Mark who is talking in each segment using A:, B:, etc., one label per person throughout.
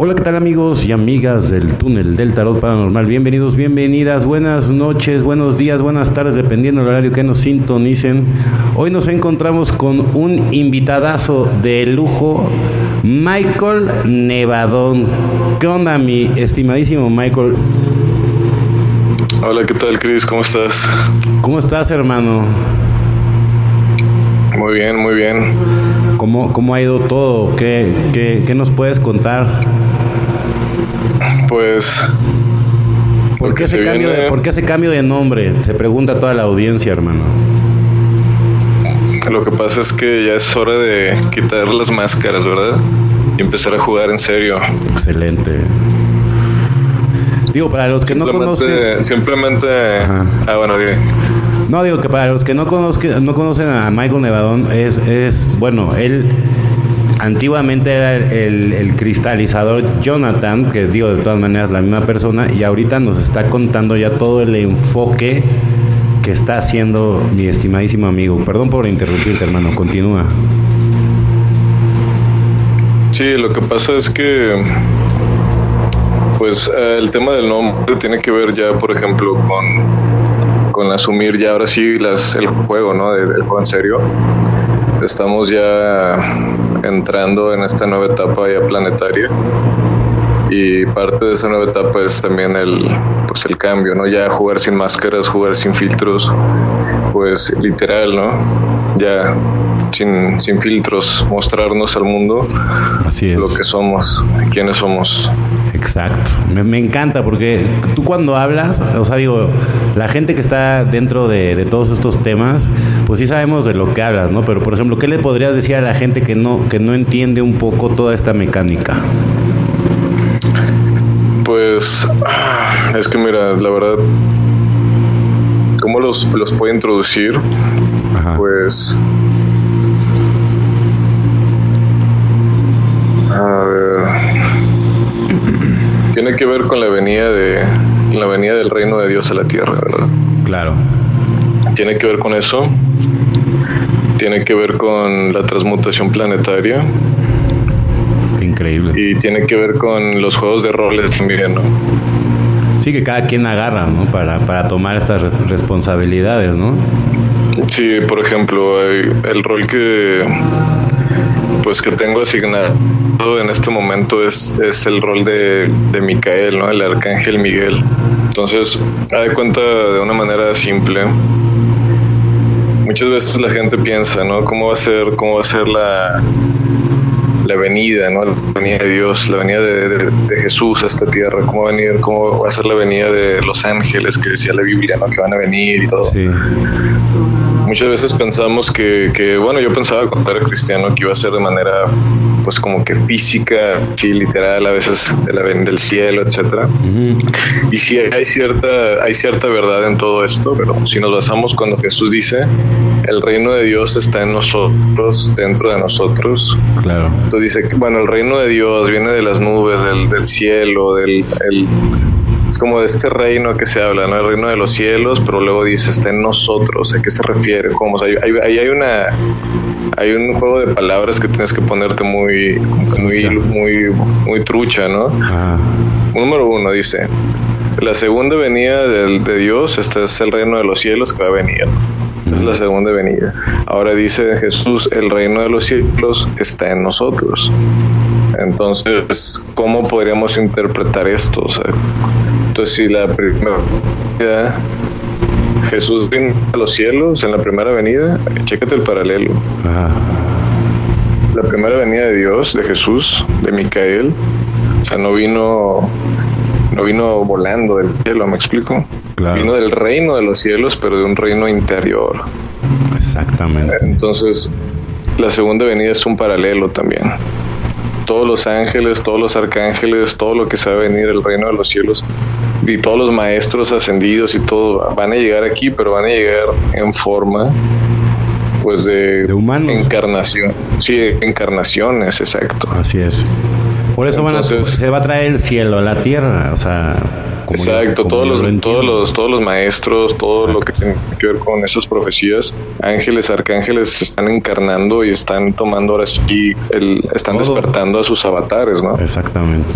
A: Hola, ¿qué tal amigos y amigas del túnel del tarot paranormal? Bienvenidos, bienvenidas, buenas noches, buenos días, buenas tardes, dependiendo del horario que nos sintonicen. Hoy nos encontramos con un invitadazo de lujo, Michael Nevadón. ¿Qué onda, mi estimadísimo Michael?
B: Hola, ¿qué tal, Chris? ¿Cómo estás?
A: ¿Cómo estás, hermano?
B: Muy bien, muy bien.
A: ¿Cómo, cómo ha ido todo? ¿Qué, qué, qué nos puedes contar?
B: Pues.
A: ¿Por qué, ese cambio de, ¿Por qué ese cambio de nombre? Se pregunta toda la audiencia, hermano.
B: Lo que pasa es que ya es hora de quitar las máscaras, ¿verdad? Y empezar a jugar en serio.
A: Excelente. Digo, para los que no conocen.
B: Simplemente. Ah, bueno, dime.
A: No, digo que para los que no, conozcan, no conocen a Michael Nevadón, es, es bueno, él antiguamente era el, cristalizador Jonathan, que digo de todas maneras la misma persona, y ahorita nos está contando ya todo el enfoque que está haciendo mi estimadísimo amigo. Perdón por interrumpirte, hermano, continúa.
B: Sí, lo que pasa es que pues eh, el tema del nombre tiene que ver ya, por ejemplo, con con asumir ya ahora sí el juego, ¿no? El, juego en serio. Estamos ya entrando en esta nueva etapa ya planetaria. Y parte de esa nueva etapa es también el pues el cambio no ya jugar sin máscaras jugar sin filtros pues literal no ya sin, sin filtros mostrarnos al mundo
A: Así es.
B: lo que somos quiénes somos
A: Exacto, me, encanta porque tú cuando hablas, o sea, digo, la gente que está dentro de, de, todos estos temas, pues sí sabemos de lo que hablas, ¿no? Pero, por ejemplo, ¿qué le podrías decir a la gente que no, que no entiende un poco toda esta mecánica?
B: Pues, es que mira, la verdad, ¿cómo los, los puede introducir? Ajá. Pues... A ver tiene que ver con la venida de la venida del reino de Dios a la tierra, ¿verdad?
A: Claro.
B: Tiene que ver con eso. Tiene que ver con la transmutación planetaria.
A: Increíble.
B: Y tiene que ver con los juegos de roles también, ¿no?
A: Sí, que cada quien agarra, ¿no? Para, para tomar estas responsabilidades, ¿no?
B: Sí, por ejemplo, el rol que pues que tengo asignado en este momento es, es el rol de, de Micael, ¿no? El arcángel Miguel. Entonces, da de cuenta de una manera simple. Muchas veces la gente piensa, ¿no? ¿Cómo va a ser, cómo va a ser la, la venida, ¿no? La venida de Dios, la venida de, de, Jesús a esta tierra, cómo va venir, cómo va a ser la venida de los ángeles que decía la Biblia, ¿no? Que van a venir y todo.
A: Sí
B: muchas veces pensamos que, que, bueno, yo pensaba cuando era cristiano que iba a ser de manera, pues como que física, sí, literal, a veces de la, del cielo, etcétera. Uh -huh. Y sí, hay cierta, hay cierta verdad en todo esto, pero si nos basamos cuando Jesús dice, el reino de Dios está en nosotros, dentro de nosotros.
A: Claro.
B: Entonces dice que, bueno, el reino de Dios viene de las nubes, del, del cielo, del... El, es como de este reino que se habla, ¿no? El reino de los cielos, pero luego dice, está en nosotros. ¿A qué se refiere? ¿Cómo? O sea, ahí hay, hay, una... Hay un juego de palabras que tienes que ponerte muy, muy, muy, muy trucha, ¿no?
A: Ah.
B: Número uno dice, la segunda venida de, de Dios, este es el reino de los cielos que va a venir. Es la segunda venida. Ahora dice Jesús, el reino de los cielos está en nosotros. Entonces, ¿cómo podríamos interpretar esto? O sea, entonces, si la primera venida, Jesús vino a los cielos en la primera venida, chécate el paralelo.
A: Ah.
B: La primera venida de Dios, de Jesús, de Micael, o sea, no vino no vino volando del cielo, ¿me explico?
A: Claro.
B: Vino del reino de los cielos, pero de un reino interior.
A: Exactamente.
B: Entonces, la segunda venida es un paralelo también. Todos los ángeles, todos los arcángeles, todo lo que a venir del reino de los cielos y todos los maestros ascendidos y todo van a llegar aquí, pero van a llegar en forma pues de,
A: de humanos.
B: encarnación. Sí, encarnaciones, exacto.
A: Así es. Por eso van a- se va a traer el cielo a la tierra, o sea... como
B: Exacto, todos los,
A: lo
B: todos los todos los maestros, todo lo que tiene que ver con esas profecías, ángeles, arcángeles se están encarnando y están tomando ahora sí, el, están
A: Todo.
B: despertando a sus avatares, ¿no?
A: Exactamente.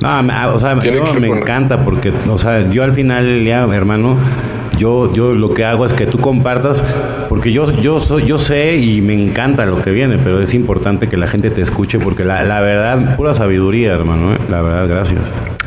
A: No, me- o sea, yo me
B: poner-
A: encanta porque, o sea, yo al final día, hermano, yo, yo lo que hago es que tú compartas, porque yo, yo, soy, yo sé y me encanta lo que viene, pero es importante que la gente te escuche porque la, la verdad, pura sabiduría, hermano, ¿eh? la verdad, gracias.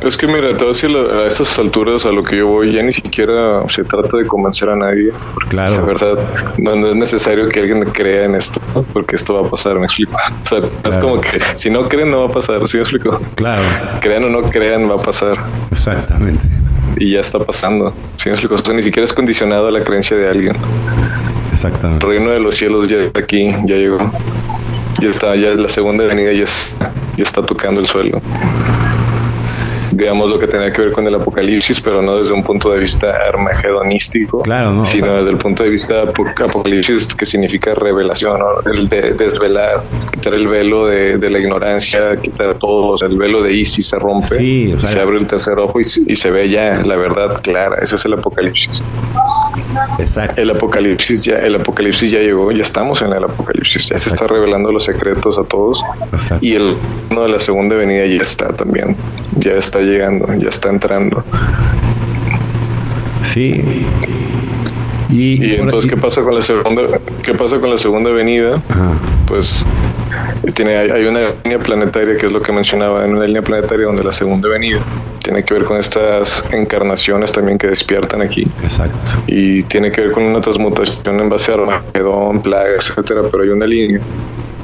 B: Es que mira, te voy a decir, la- a estas alturas a lo que yo voy, ya ni siquiera se trata de convencer a nadie. porque
A: Claro.
B: La verdad, no, no es necesario que alguien crea en esto, porque esto va a pasar, me explico. O sea, es como que si no creen, no va a pasar, ¿sí me explico?
A: Claro,
B: Crean o no crean, va a pasar.
A: exactamente.
B: Y ya está pasando. ¿Sí me explico? O sea, ni siquiera es condicionado a la creencia de alguien. El
A: Exactamente.
B: reino de los cielos ya está aquí, ya llegó. Ya está, ya la segunda venida ya está, ya está tocando el suelo. Digamos lo que tenía que ver con el apocalipsis, pero no desde un punto de vista armagedonístico,
A: Claro, ¿no? O
B: sino
A: sea-
B: desde el punto de vista apo- apocalipsis que significa revelación, ¿no? el de desvelar, quitar el velo de, de la ignorancia, quitar todo, o sea, el velo de Isis se rompe,
A: Sí, o sea-
B: se abre el tercer ojo y, se- y se ve ya la verdad clara, ese es el apocalipsis.
A: Exacto.
B: El apocalipsis ya, el apocalipsis ya llegó, ya estamos en el apocalipsis, ya se está revelando los secretos a todos
A: Exacto.
B: y el uno de la segunda venida ya está también, ya está llegando, ya está entrando.
A: Sí. Y,
B: Y entonces qué pasa con la segunda, qué pasa con la segunda venida?
A: Ajá.
B: Pues tiene hay, una línea planetaria que es lo que mencionaba en una línea planetaria donde la segunda venida tiene que ver con estas encarnaciones también que despiertan aquí.
A: Exacto.
B: y tiene que ver con una transmutación en base a Armagedón, plagas, etcétera, pero hay una línea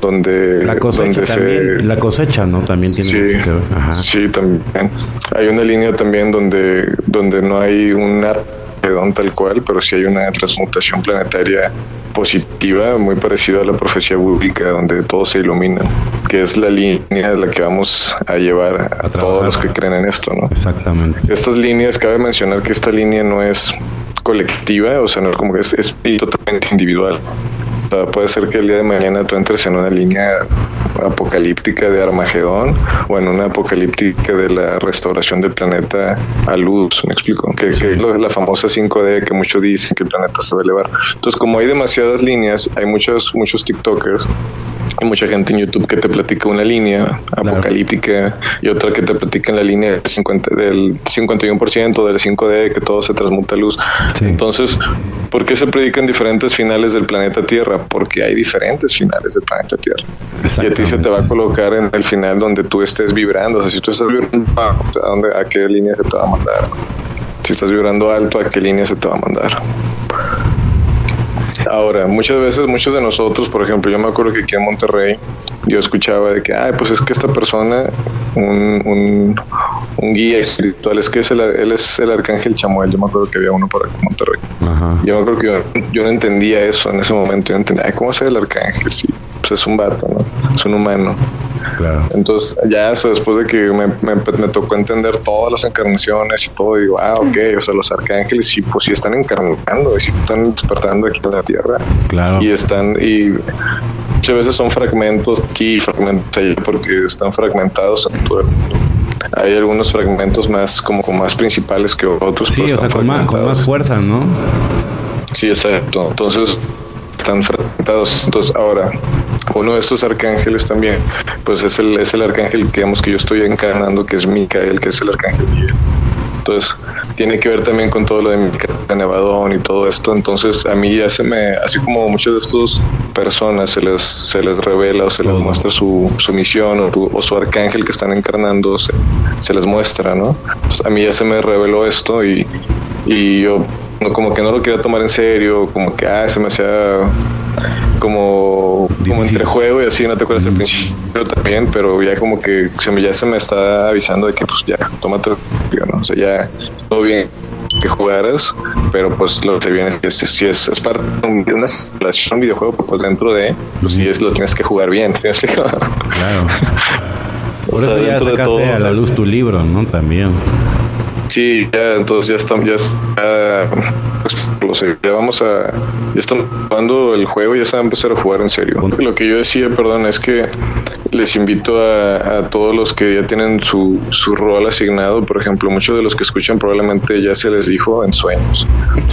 B: donde,
A: La cosecha
B: donde
A: también, la cosecha, ¿no? También tiene
B: sí,
A: que ver. Ajá.
B: sí, también. Hay una línea también donde, donde no hay un Armagedón tal cual, pero sí hay una transmutación planetaria positiva, muy parecida a la profecía bíblica, donde todo se ilumina, que es la línea de la que vamos a llevar a, todos los que creen en esto, ¿no?
A: Exactamente.
B: Estas líneas, cabe mencionar que esta línea no es colectiva, o sea, no es como que es, es totalmente individual. O sea, puede ser que el día de mañana tú entres en una línea apocalíptica de Armagedón o en una apocalíptica de la restauración del planeta a luz, me explico, que, que es lo- la famosa 5D que muchos dicen que el planeta se va a elevar. Entonces, como hay demasiadas líneas, hay muchos, muchos TikTokers hay mucha gente en YouTube que te platica una línea apocalíptica y otra que te platica en la línea del, 50 del 51% del 5D, que todo se transmuta a luz.
A: Sí.
B: Entonces, ¿por qué se predican diferentes finales del planeta Tierra? Porque hay diferentes finales del planeta Tierra. Y a ti se te va a colocar en el final donde tú estés vibrando. O sea, si tú estás vibrando bajo, ¿a, dónde, ¿a qué línea se te va a mandar? Si estás vibrando alto, ¿a qué línea se te va a mandar? Ahora, muchas veces, muchos de nosotros, por ejemplo, yo me acuerdo que aquí en Monterrey, yo escuchaba de que, ay, pues es que esta persona, un, un, un guía espiritual, es que es el, él es el arcángel Chamuel, yo me acuerdo que había uno para Monterrey.
A: Ajá.
B: Yo me acuerdo que yo, yo no entendía eso en ese momento, yo no entendía, ay, ¿cómo es el arcángel? Sí, pues es un vato, ¿no? Es un humano.
A: Claro.
B: Entonces, ya eso, después de que me, me, me tocó entender todas las encarnaciones y todo, digo, ah, ok, o sea, los arcángeles sí, pues sí están encarnando, sí están despertando aquí en la tierra.
A: Claro.
B: Y están, y muchas veces son fragmentos aquí, fragmentos allá, porque están fragmentados en todo el mundo. Hay algunos fragmentos más, como, más principales que otros.
A: Sí,
B: pero
A: o sea, con más, con más fuerza, ¿no?
B: Sí, exacto. Entonces están fragmentados. Entonces ahora, uno de estos arcángeles también, pues es el, es el arcángel que digamos que yo estoy encarnando, que es Micael, que es el arcángel Miguel. Entonces, tiene que ver también con todo lo de Micael de Nevadón y todo esto. Entonces, a mí ya se me, así como muchas de estas personas se les, se les revela o se les muestra su, su misión o, su- o su arcángel que están encarnando, se, se les muestra, ¿no? Pues a mí ya se me reveló esto y, y yo no, como que no lo quería tomar en serio, como que ah, se me hacía como, como entre juego y así, no te acuerdas al principio también, pero ya como que se me, ya se me está avisando de que pues ya, tómate, ¿no? O sea, ya todo bien que jugaras, pero pues lo que se viene es, si es, es parte de un- una videojuego, pero pues dentro de, pues sí es, lo tienes que jugar bien, ¿sí?
A: Claro.
B: O
A: Por
B: sea,
A: eso ya sacaste
B: todo,
A: a la luz tu libro, ¿no? También.
B: Sí, ya, entonces ya estamos, ya, pues, ya vamos a, ya estamos jugando el juego, ya se va a empezar a jugar en serio. Lo que yo decía, perdón, es que les invito a, a todos los que ya tienen su, su rol asignado, por ejemplo, muchos de los que escuchan probablemente ya se les dijo en sueños,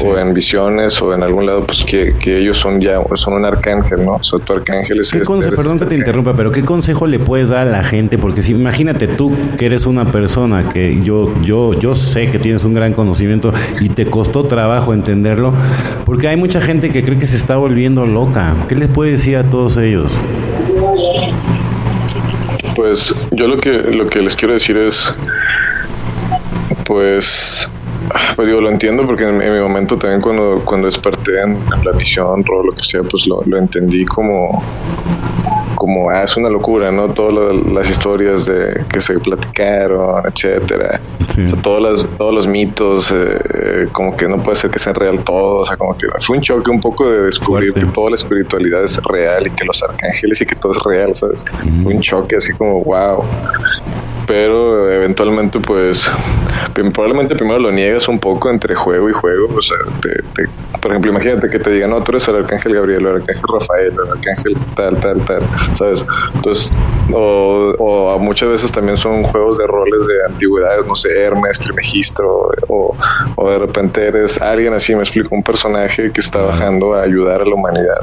B: o en visiones, o en algún lado, pues que, que ellos son ya, son un arcángel, ¿no? O sea, tu arcángel es
A: ¿Qué
B: este,
A: conse-
B: eres
A: perdón
B: este
A: que te interrumpa, pero ¿qué consejo le puedes dar a la gente? Porque si imagínate tú que eres una persona que yo, yo, yo sé que tienes un gran conocimiento y te costó trabajo entenderlo, porque hay mucha gente que cree que se está volviendo loca. ¿Qué les puedes decir a todos ellos?
B: Pues yo lo que lo que les quiero decir es, pues, pues digo, lo entiendo porque en, mi momento también cuando, cuando desperté en, la visión, todo lo que sea, pues lo, lo entendí como, como, ah, es una locura, ¿no? Todas las historias de que se platicaron, etcétera.
A: Sí.
B: O sea, todos, los, todos los mitos, eh, eh, como que no puede ser que sean real todo, o sea, como que fue un choque un poco de descubrir
A: Fuerte.
B: que toda la espiritualidad es real y que los arcángeles y que todo es real, ¿sabes? Fue un choque así como, wow. Pero eventualmente, pues, probablemente primero lo niegas un poco entre juego y juego. O sea, te- te- por ejemplo, imagínate que te digan, no, tú eres el arcángel Gabriel, o el arcángel Rafael, o el arcángel tal, tal, tal, ¿sabes? Entonces, o, o muchas veces también son juegos de roles de antigüedades, no sé, Hermes, Trimegistro, o, o de repente eres alguien así, me explico, un personaje que está bajando a ayudar a la humanidad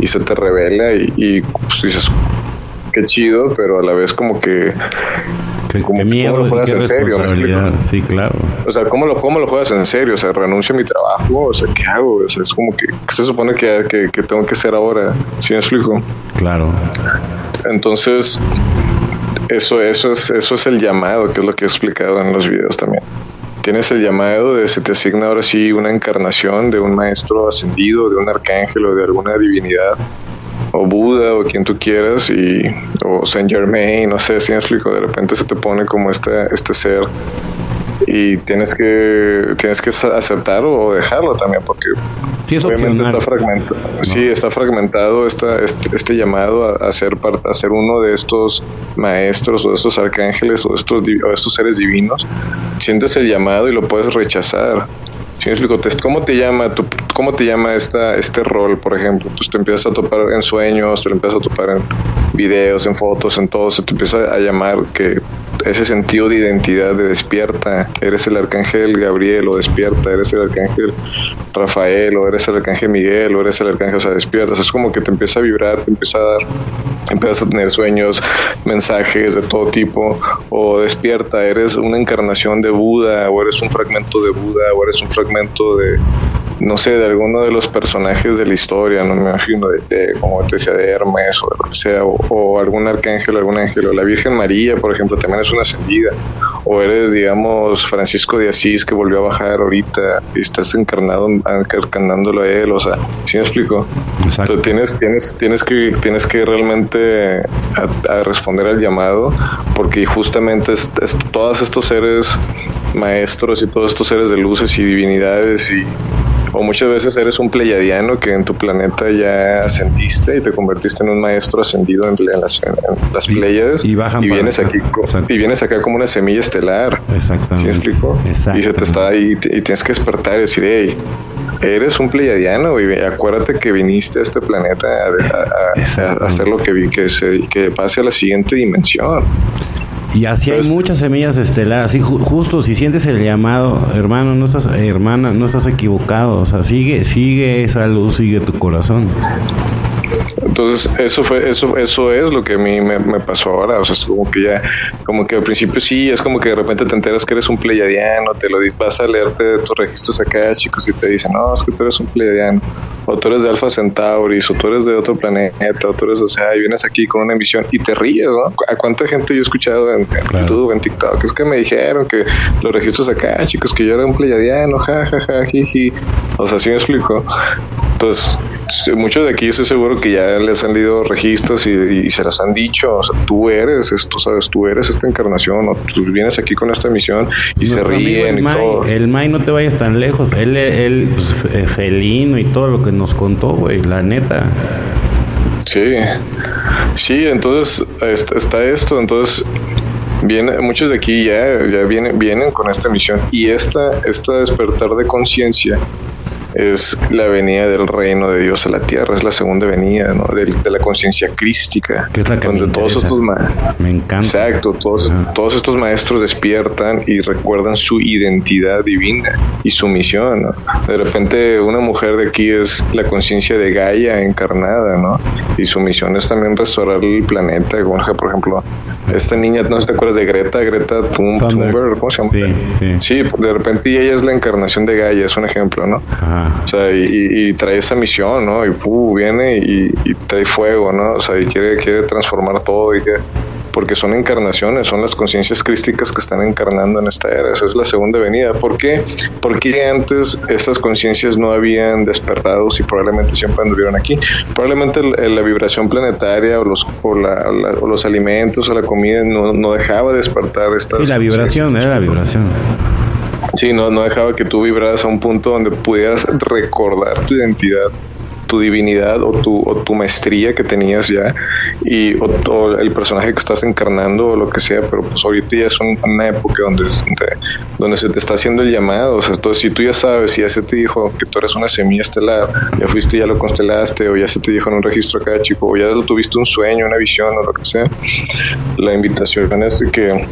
B: y se te revela y, y pues dices, qué chido, pero a la vez como que
A: Qué,
B: Como
A: qué miedo
B: cómo lo juegas
A: qué
B: en serio, ¿me
A: responsabilidad. Sí, claro.
B: O sea, ¿cómo lo, ¿cómo lo juegas en serio? O sea, renuncio a mi trabajo, o sea, ¿qué hago? O sea, es como que, ¿qué se supone que, que, que tengo que hacer ahora? ¿Sí me explico?
A: Claro.
B: Entonces, eso, eso, es, eso es el llamado, que es lo que he explicado en los videos también. Tienes el llamado de se te asigna ahora sí una encarnación de un maestro ascendido, de un arcángel o de alguna divinidad, o Buda o quien tú quieras, y, o Saint Germain, no sé si me explico, de repente se te pone como este, este ser y tienes que tienes que aceptar o dejarlo también porque
A: Sí, es
B: obviamente
A: opcional.
B: está fragmentado sí está fragmentado esta, este, este llamado a, a ser parte a ser uno de estos maestros o de estos arcángeles o de estos o de estos seres divinos. Sientes el llamado y lo puedes rechazar ¿Sí me explico? ¿Cómo te llama cómo te llama esta este rol, por ejemplo? Pues te empiezas a topar en sueños, te lo empiezas a topar en videos, en fotos, en todo, se te empieza a llamar que ese sentido de identidad de despierta, eres el arcángel Gabriel o despierta, eres el arcángel Rafael o eres el arcángel Miguel o eres el arcángel, o sea, despiertas, es como que te empieza a vibrar, te empieza a dar empiezas a tener sueños, mensajes de todo tipo, o despierta, eres una encarnación de Buda, o eres un fragmento de Buda, o eres un fragmento de, no sé, de alguno de los personajes de la historia, no me imagino, de, de como te decía, de Hermes, o de lo que sea, o, o algún arcángel, algún ángel, o la Virgen María, por ejemplo, también es una ascendida, o eres, digamos, Francisco de Asís, que volvió a bajar ahorita, y estás encarnado, encarnándolo a él, o sea, ¿sí me explico?
A: Exacto.
B: Entonces, tienes, tienes, tienes que, tienes que realmente a, a responder al llamado, porque justamente es, es- todos estos seres maestros y todos estos seres de luces y divinidades y o muchas veces eres un pleyadiano que en tu planeta ya ascendiste y te convertiste en un maestro ascendido en, en las, en- las
A: Y-
B: Pléyades
A: y bajan para
B: vienes
A: acá.
B: aquí
A: Exacto.
B: y vienes acá como una semilla estelar. ¿Sí
A: Exactamente.
B: me explico? Y se te
A: Exactamente.
B: está ahí y tienes que despertar y decir, hey, eres un pleyadiano y acuérdate que viniste a este planeta a, a- a- a hacer lo que vi, que, se, que pase a la siguiente dimensión.
A: Y así hay muchas semillas estelares. Y ju- justo si sientes el llamado, hermano, no estás, hermana, no estás equivocado. O sea, sigue, sigue esa luz, sigue tu corazón.
B: Entonces, eso fue, eso, eso es lo que a mí me, me pasó ahora. O sea, es como que ya, como que al principio sí, es como que de repente te enteras que eres un pleyadiano, te lo vas a leerte tus registros acá, chicos, y te dicen, no, es que tú eres un pleyadiano, o tú eres de Alpha Centauris, o tú eres de otro planeta, o tú eres, o sea, y vienes aquí con una emisión y te ríes, ¿no? ¿A cuánta gente yo he escuchado en, en
A: Claro.
B: YouTube, en TikTok? Es que me dijeron que los registros acá, chicos, que yo era un pleyadiano, ja, ja, ja, jiji. O sea, ¿sí me explico? Entonces, muchos de aquí yo estoy seguro que ya les han leído registros y, y se los han dicho. O sea, tú eres esto, ¿sabes? Tú eres esta encarnación, o tú vienes aquí con esta misión y se
A: Nuestro
B: ríen
A: el
B: y
A: May,
B: todo.
A: el May, no te vayas tan lejos. Él, él pues, fe- felino y todo lo que nos contó, güey, la neta.
B: Sí, sí, entonces est- está esto, entonces viene, muchos de aquí ya, ya vienen, vienen con esta misión y esta, esta despertar de conciencia es la venida del reino de Dios a la tierra, es la segunda venida ¿no? de, la conciencia crística,
A: que es la que
B: donde
A: me,
B: todos estos
A: me encanta.
B: Exacto, todos, todos estos maestros despiertan y recuerdan su identidad divina y su misión. ¿no? De repente una mujer de aquí es la conciencia de Gaia encarnada, ¿no? Y su misión es también restaurar el planeta. Por ejemplo, esta niña, no sé si te acuerdas de Greta, Greta Thunberg, ¿cómo se llama?
A: Sí,
B: sí. de repente ella es la encarnación de Gaia, es un ejemplo, ¿no?
A: Ajá.
B: O sea, y, trae esa misión, ¿no? Y ¡pum! viene y, trae fuego, ¿no? O sea, y quiere, quiere transformar todo y que porque son encarnaciones, son las conciencias crísticas que están encarnando en esta era. Esa es la segunda venida. ¿Por qué? Porque antes estas conciencias no habían despertado y probablemente siempre anduvieron aquí. Probablemente la vibración planetaria o los, o, los alimentos o la comida no, no dejaba despertar estas.
A: Sí, la vibración, era la vibración.
B: Sí, no, no dejaba que tú vibraras a un punto donde pudieras recordar tu identidad tu divinidad o tu, o tu maestría que tenías ya y o, el personaje que estás encarnando o lo que sea, pero pues ahorita ya es una época donde, donde, se te está haciendo el llamado, o sea, entonces si tú ya sabes, si ya se te dijo que tú eres una semilla estelar, ya fuiste, ya lo constelaste o ya se te dijo en un registro acá, chico, o ya lo tuviste un sueño, una visión o lo que sea, la invitación es de que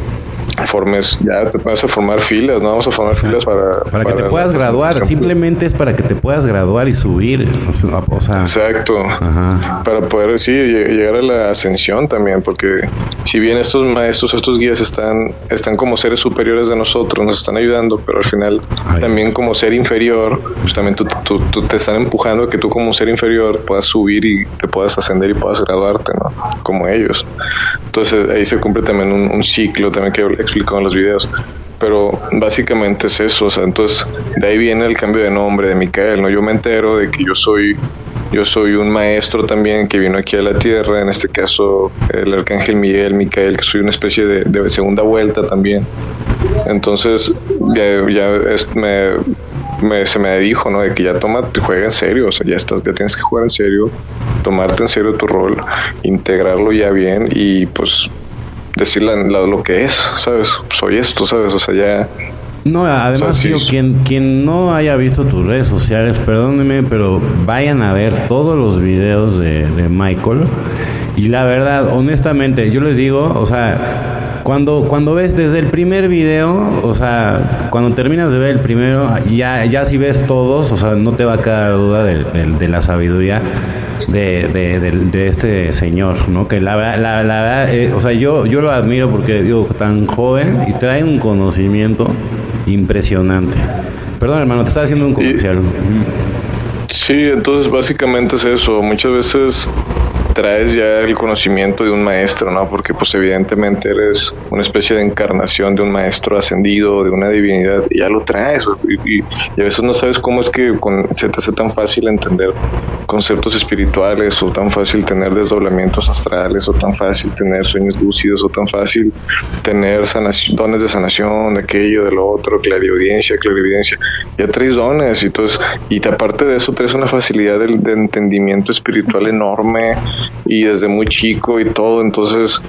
B: formes, ya te vas a formar filas, no vamos a formar filas para...
A: Para que te puedas graduar, simplemente es para que te puedas graduar y subir, o sea...
B: Exacto, para poder, sí, llegar a la ascensión también, porque si bien estos maestros, estos guías están, están como seres superiores de nosotros, nos están ayudando, pero al final también como ser inferior, pues también tú, te están empujando a que tú como ser inferior puedas subir y te puedas ascender y puedas graduarte, ¿no? Como ellos. Entonces ahí se cumple también un, un ciclo también que explicado en los videos. Pero básicamente es eso, o sea, entonces de ahí viene el cambio de nombre de Micael, ¿no? Yo me entero de que yo soy yo soy un maestro también que vino aquí a la tierra, en este caso el arcángel Miguel, Micael, que soy una especie de, segunda vuelta también. Entonces ya, ya me, se me dijo, ¿no? De que ya toma, juega en serio, o sea, ya estás, ya tienes que jugar en serio, tomarte en serio tu rol, integrarlo ya bien y pues decir lo que es, ¿sabes? Soy esto, ¿sabes? O sea, ya...
A: No, además, tío, quien, quien no haya visto tus redes sociales, perdónenme, pero vayan a ver todos los videos de, de Michael. Y la verdad, honestamente, yo les digo, o sea, cuando, cuando ves desde el primer video, o sea, cuando terminas de ver el primero, ya, ya si ves todos, o sea, no te va a quedar duda de, de la sabiduría de, de, este señor, ¿no? Que la, la, la eh, o sea, yo, yo lo admiro porque, digo, tan joven y trae un conocimiento impresionante. Perdón, hermano, te estaba haciendo un comercial.
B: Sí, entonces básicamente es eso. Muchas veces traes ya el conocimiento de un maestro, ¿no? Porque pues evidentemente eres una especie de encarnación de un maestro ascendido, de una divinidad, y ya lo traes. Y, a veces no sabes cómo es que con, se te hace tan fácil entender conceptos espirituales, o tan fácil tener desdoblamientos astrales, o tan fácil tener sueños lúcidos, o tan fácil tener dones de sanación, de aquello, de lo otro, clariaudiencia, clarividencia. Ya traes dones, y, entonces, y aparte de eso traes una facilidad de, de entendimiento espiritual enorme y desde muy chico y todo, entonces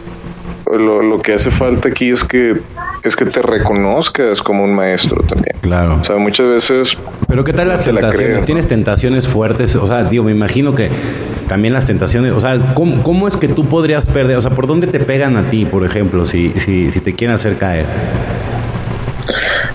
B: lo, lo, que hace falta aquí es que es que te reconozcas como un maestro también.
A: Claro.
B: O sea, muchas veces.
A: Pero ¿qué tal las tentaciones? ¿Tienes tentaciones fuertes? O sea, digo, me imagino que también las tentaciones. O sea, ¿cómo, ¿cómo, es que tú podrías perder? O sea, ¿por dónde te pegan a ti, por ejemplo, si, si, si te quieren hacer caer?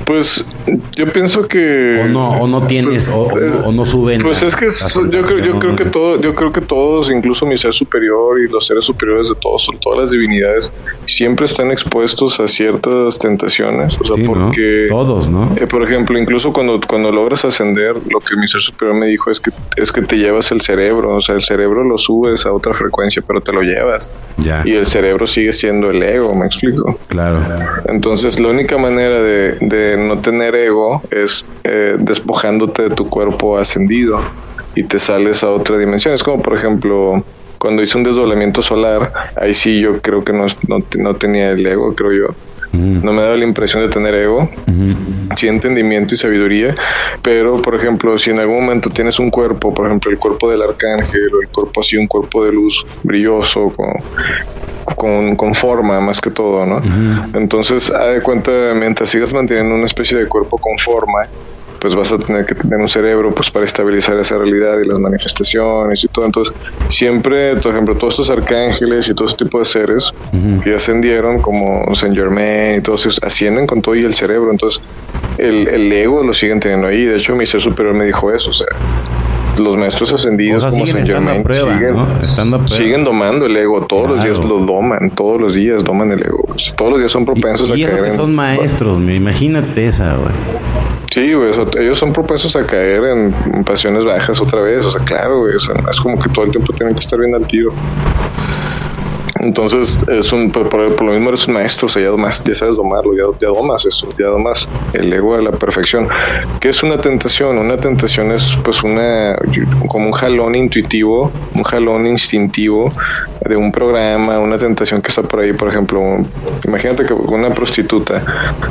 B: Pues yo pienso que
A: o no o no tienes pues, o, no suben.
B: Pues es que yo creo yo creo que todo yo creo que todos incluso mi ser superior y los seres superiores de todos todas las divinidades siempre están expuestos a ciertas tentaciones, o sea, porque
A: todos, ¿no?
B: Eh, por ejemplo, incluso cuando cuando logras ascender, lo que mi ser superior me dijo es que es que te llevas el cerebro, o sea, el cerebro lo subes a otra frecuencia, pero te lo llevas.
A: Ya.
B: Y el cerebro sigue siendo el ego, ¿me explico?
A: Claro.
B: Entonces, la única manera de no tener ego es eh, despojándote de tu cuerpo ascendido y te sales a otra dimensión. Es como, por ejemplo, cuando hice un desdoblamiento solar, ahí sí yo creo que no, no, tenía el ego, creo yo. No me daba la impresión de tener ego, sí entendimiento y sabiduría, pero por ejemplo, si en algún momento tienes un cuerpo, por ejemplo, el cuerpo del arcángel o el cuerpo así, un cuerpo de luz brilloso, con, con, con, forma más que todo, ¿no? Entonces, a de cuenta, mientras sigas manteniendo una especie de cuerpo con forma, pues vas a tener que tener un cerebro pues para estabilizar esa realidad y las manifestaciones y todo. Entonces, siempre, por ejemplo, todos estos arcángeles y todo este tipo de seres que ascendieron, como Saint Germain y todos ellos, ascienden con todo y el cerebro. Entonces, el, el ego lo siguen teniendo ahí. De hecho, mi ser superior me dijo eso, o sea, los maestros ascendidos como Saint Germain siguen, siguen, domando el ego, todos los días lo doman, todos los días doman el ego. Todos los días son propensos
A: y,
B: a
A: caer. son maestros, me imagínate esa, güey.
B: Sí, güey, ellos son propensos a caer en, pasiones bajas otra vez, o sea, claro, güey, o sea, es como que todo el tiempo tienen que estar bien al tiro. Entonces, es un, por, lo mismo eres un maestro, o sea, ya, domas, ya sabes domarlo, ya, ya domas eso, ya domas el ego a la perfección. ¿Qué es una tentación? Una tentación es pues una, como un jalón intuitivo, un jalón instintivo de un programa, una tentación que está por ahí, por ejemplo, imagínate que una prostituta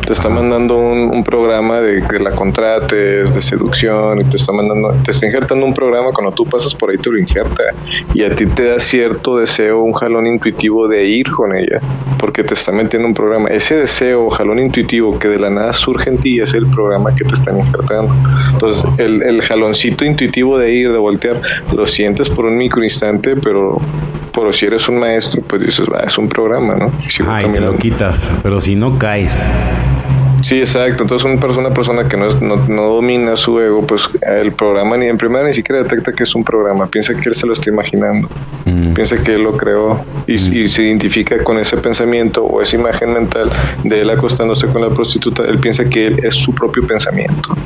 B: te está mandando un, programa de que la contrates, de seducción, y te está mandando, te está injertando un programa, cuando tú pasas por ahí te lo injerta, y a ti te da cierto deseo, un jalón intuitivo de ir con ella, porque te está metiendo un programa. Ese deseo, jalón intuitivo que de la nada surge en ti, es el programa que te están injertando. Entonces, el, el jaloncito intuitivo de ir, de voltear, lo sientes por un micro instante, pero pero si eres un maestro, pues dices, va, es un programa, ¿no?
A: Ay, te lo quitas, pero si no caes.
B: Sí, exacto. Entonces, una persona, persona que no, no, domina su ego, pues el programa ni en primera ni siquiera detecta que es un programa. Piensa que él se lo está imaginando. Mm. Piensa que él lo creó y, mm. y, se identifica con ese pensamiento o esa imagen mental de él acostándose con la prostituta. Él piensa que él es su propio pensamiento.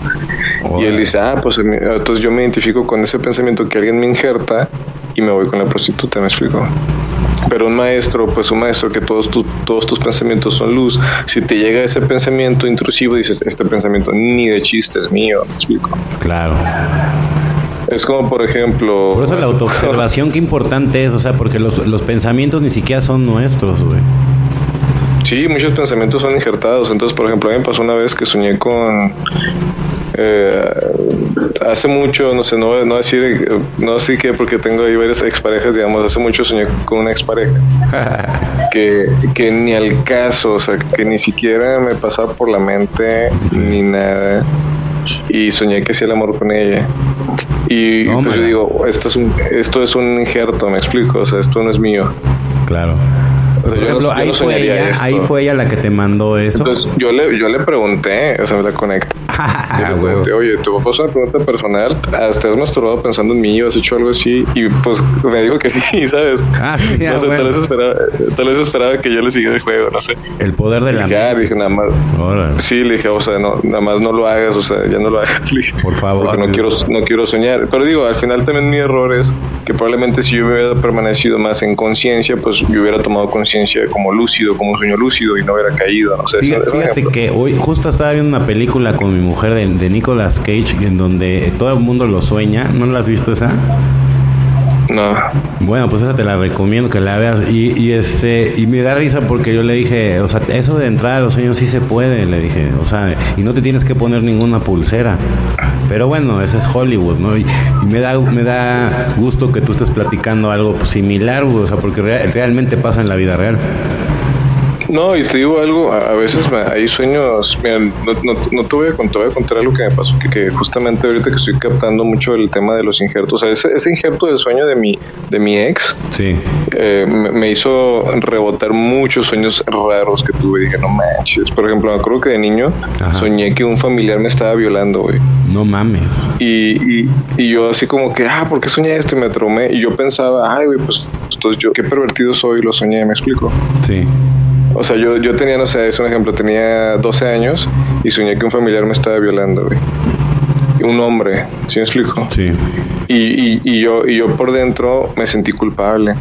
B: Y él dice, ah, pues entonces yo me identifico con ese pensamiento que alguien me injerta y me voy con la prostituta, me explico. Pero un maestro, pues un maestro que todos, todos tus pensamientos son luz, si te llega ese pensamiento intrusivo, dices, este pensamiento ni de chiste es mío, me explico.
A: Claro.
B: Es como, por ejemplo...
A: Por eso la autoobservación, qué importante es, o sea, porque los, los pensamientos ni siquiera son nuestros, güey.
B: Sí, muchos pensamientos son injertados. Entonces, por ejemplo, a mí me pasó una vez que soñé con eh, hace mucho, no sé, no, no decir, no sé qué, porque tengo ahí varias exparejas, digamos, hace mucho soñé con una expareja que, que ni al caso, o sea, que ni siquiera me pasaba por la mente ni nada. Y soñé que hacía el amor con ella. Y pues yo digo, esto es un, esto es un injerto, me explico, o sea, esto no es mío.
A: Claro ahí, fue ella, ahí fue ella la que te mandó eso.
B: Entonces, yo le, yo le pregunté, o sea, me la conecté. le pregunté, oye, te voy a pasar una pregunta personal. ¿Te has masturbado pensando en mí o has hecho algo así? Y pues me dijo que sí, ¿sabes? Ah, no sé, tal, vez esperaba, tal vez esperaba que yo le siguiera el juego, no sé.
A: El poder de la
B: dije, ah, dije, nada más. Sí, le dije, o sea, no, nada más no lo hagas, o sea, ya no lo hagas.
A: Por favor.
B: Porque no quiero, no quiero soñar. Pero digo, al final también mi error es que probablemente si yo hubiera permanecido más en conciencia, pues yo hubiera tomado conciencia como lúcido, como un sueño lúcido y no hubiera caído. No sé,
A: fíjate, que hoy justo estaba viendo una película con mi mujer de, de Nicolas Cage en donde todo el mundo lo sueña. ¿No la has visto esa?
B: No.
A: Bueno, pues esa te la recomiendo que la veas. Y, y, este y me da risa porque yo le dije, o sea, eso de entrar a los sueños sí se puede, le dije, o sea, y no te tienes que poner ninguna pulsera. Pero bueno, ese es Hollywood, ¿no? Y, me da me da gusto que tú estés platicando algo similar, o sea, porque realmente pasa en la vida real.
B: No, y te digo algo, a, veces hay sueños, mira, no, no, te, voy a, contar, voy a contar algo que me pasó, que, justamente ahorita que estoy captando mucho el tema de los injertos, o sea, ese, ese injerto de sueño de mi, de mi ex,
A: sí.
B: Eh, me, hizo rebotar muchos sueños raros que tuve, dije, no manches, por ejemplo, me acuerdo que de niño soñé que un familiar me estaba violando, güey.
A: No mames.
B: Y, y, y, yo así como que, ah, ¿por qué soñé esto? Y me tromé, y yo pensaba, ay, güey, pues entonces yo, qué pervertido soy, lo soñé, ¿me explico?
A: Sí.
B: O sea, yo, yo tenía, no sé, es un ejemplo, tenía 12 años y soñé que un familiar me estaba violando, güey. Un hombre, ¿sí me explico?
A: Sí.
B: Y, y, y, yo, y yo por dentro me sentí culpable.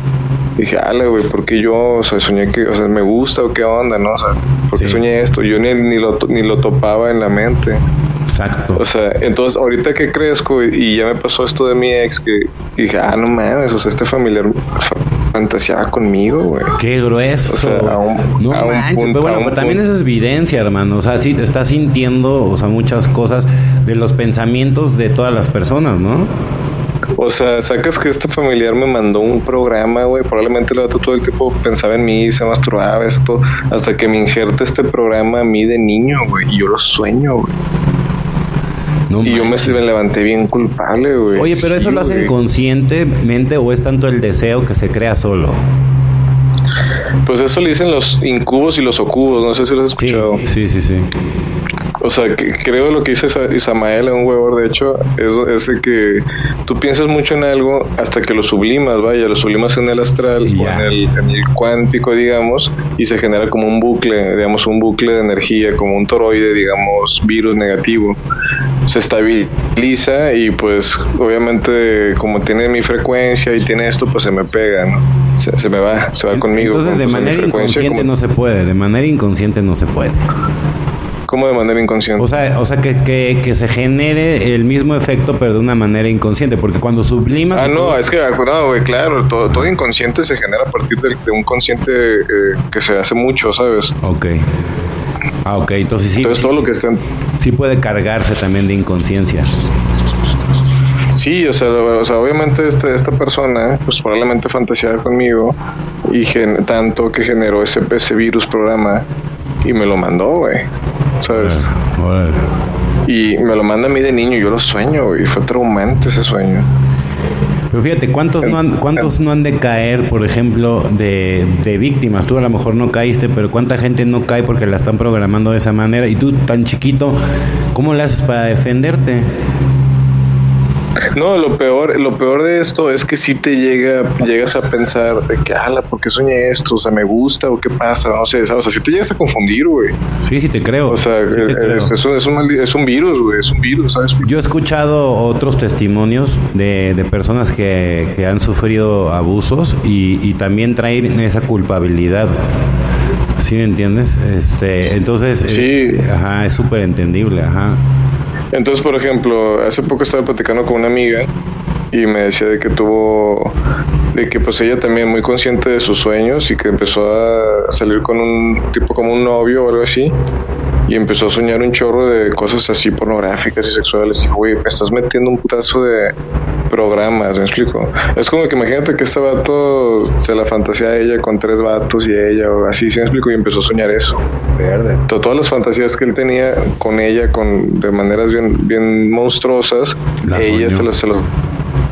B: Dije, ale, güey, porque yo, o sea, soñé que, o sea, me gusta o qué onda, ¿no? O sea, ¿por qué soñé esto? Yo ni, ni, lo, ni lo topaba en la mente.
A: Exacto.
B: O sea, entonces ahorita que crezco y ya me pasó esto de mi ex, que dije, ah, no mames, o sea, este familiar fantaseaba conmigo, güey.
A: Qué grueso. O sea, no manches, pero bueno, pero también eso es evidencia, hermano. O sea, sí, te estás sintiendo, o sea, muchas cosas de los pensamientos de todas las personas, ¿no?
B: O sea, sacas que este familiar me mandó un programa, güey. Probablemente el vato todo el tiempo pensaba en mí, se masturbaba, eso todo. Hasta que me injerta este programa a mí de niño, güey. Y yo lo sueño, güey. Y yo me, me, levanté bien culpable, güey.
A: Oye, pero eso lo hacen conscientemente o es tanto el deseo que se crea solo.
B: Pues eso le dicen los incubos y los ocubos, no sé si lo has escuchado.
A: Sí, sí, sí.
B: O sea, que creo lo que dice Isamael, un huevor, de hecho, es, de que tú piensas mucho en algo hasta que lo sublimas, vaya, lo sublimas en el astral o en el, en el, cuántico, digamos, y se genera como un bucle, digamos, un bucle de energía, como un toroide, digamos, virus negativo. Se estabiliza y pues obviamente como tiene mi frecuencia y tiene esto, pues se me pega, ¿no? Se, me va, se va conmigo.
A: Entonces de manera inconsciente no se puede, de manera inconsciente no se puede.
B: ¿Cómo de manera inconsciente?
A: O sea, o sea que, que, se genere el mismo efecto, pero de una manera inconsciente, porque cuando sublimas...
B: Ah, no, es que, no, güey, claro, todo, todo, inconsciente se genera a partir de, un consciente eh, que se hace mucho, ¿sabes?
A: Ok. Ah, ok, entonces sí.
B: Entonces todo lo que está...
A: Sí puede cargarse también de inconsciencia.
B: Sí, o sea, o sea obviamente este, esta persona, pues probablemente fantaseaba conmigo y tanto que generó ese, ese virus programa y me lo mandó, güey. ¿Sabes? Y me lo manda a mí de niño, yo lo sueño, y fue traumante ese sueño.
A: Pero fíjate, ¿cuántos, no han, ¿cuántos no han de caer, por ejemplo, de, de víctimas? Tú a lo mejor no caíste, pero ¿cuánta gente no cae porque la están programando de esa manera? Y tú, tan chiquito, ¿cómo le haces para defenderte?
B: No, lo peor, lo peor de esto es que si te llega, llegas a pensar de que, ala, ¿por qué soñé esto? O sea, ¿me gusta o qué pasa? No sé, O sea, si te llegas a confundir, güey.
A: Sí, sí te creo.
B: O sea, es, un, virus, güey, es un virus, ¿sabes?
A: Yo he escuchado otros testimonios de, de personas que, que, han sufrido abusos y, y también traen esa culpabilidad. ¿Sí me entiendes? Este, entonces,
B: sí.
A: Eh, ajá, es súper entendible, ajá.
B: Entonces, por ejemplo, hace poco estaba platicando con una amiga y me decía de que tuvo, de que pues ella también muy consciente de sus sueños y que empezó a salir con un tipo como un novio o algo así y empezó a soñar un chorro de cosas así pornográficas y sexuales y güey, me estás metiendo un putazo de programas, ¿me explico? Es como que imagínate que este vato se la fantasía a ella con tres vatos y ella o así, ¿sí me explico? Y empezó a soñar eso.
A: Verde.
B: Todas las fantasías que él tenía con ella con de maneras bien bien monstruosas, ella se las se lo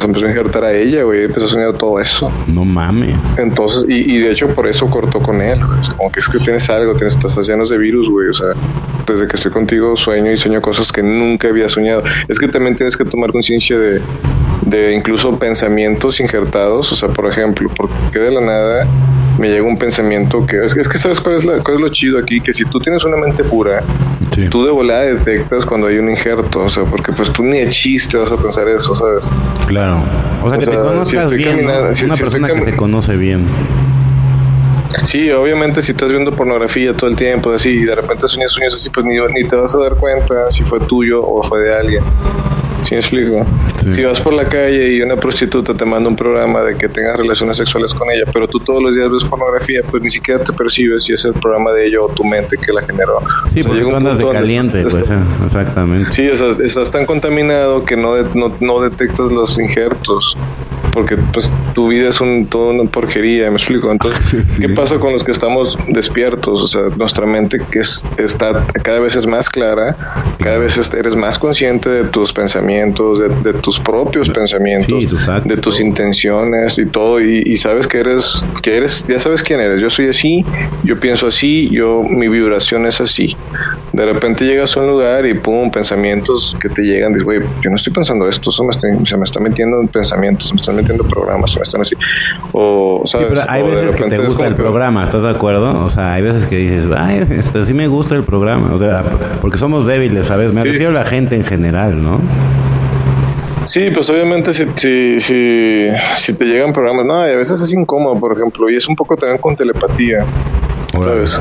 B: empezó a injertar a ella, güey, empezó a soñar todo eso.
A: No mames.
B: Entonces, y, y, de hecho por eso cortó con él, Como que es que tienes algo, tienes, estás llenos de virus, güey. O sea, desde que estoy contigo sueño y sueño cosas que nunca había soñado. Es que también tienes que tomar conciencia de, de incluso pensamientos injertados. O sea, por ejemplo, porque de la nada me llega un pensamiento que es, es que sabes cuál es, cuál es lo chido aquí, que si tú tienes una mente pura, tú de volada detectas cuando hay un injerto, o sea, porque pues tú ni de chiste vas a pensar eso, ¿sabes?
A: Claro. O sea, que te conozcas bien, una persona que se conoce bien.
B: Sí, obviamente si estás viendo pornografía todo el tiempo, así, y de repente sueñas sueños así, pues ni, ni te vas a dar cuenta si fue tuyo o fue de alguien. ¿Sí me explico? Si vas por la calle y una prostituta te manda un programa de que tengas relaciones sexuales con ella, pero tú todos los días ves pornografía, pues ni siquiera te percibes si es el programa de ella o tu mente que la generó.
A: Sí, porque tú andas de caliente, pues, exactamente.
B: Sí, o sea, estás tan contaminado que no, no, no detectas los injertos porque pues tu vida es un, toda una porquería, me explico. Entonces, ¿qué pasa con los que estamos despiertos? O sea, nuestra mente que es, está cada vez es más clara, cada vez eres más consciente de tus pensamientos, de, tus propios pensamientos, de tus intenciones y todo, y, sabes que eres, que eres, ya sabes quién eres. Yo soy así, yo pienso así, yo mi vibración es así. De repente llegas a un lugar y pum, pensamientos que te llegan, dices, güey, yo no estoy pensando esto, se me está, se me está metiendo en pensamientos, se me están metiendo programas o están así. O, ¿sabes?
A: pero hay veces que te gusta el programa, ¿estás de acuerdo? O sea, hay veces que dices, ay, este, sí me gusta el programa. O sea, porque somos débiles, ¿sabes? Me refiero a la gente en general, ¿no?
B: Sí, pues obviamente si, si, si, si te llegan programas, no, y a veces es incómodo, por ejemplo, y es un poco también con telepatía, ¿sabes?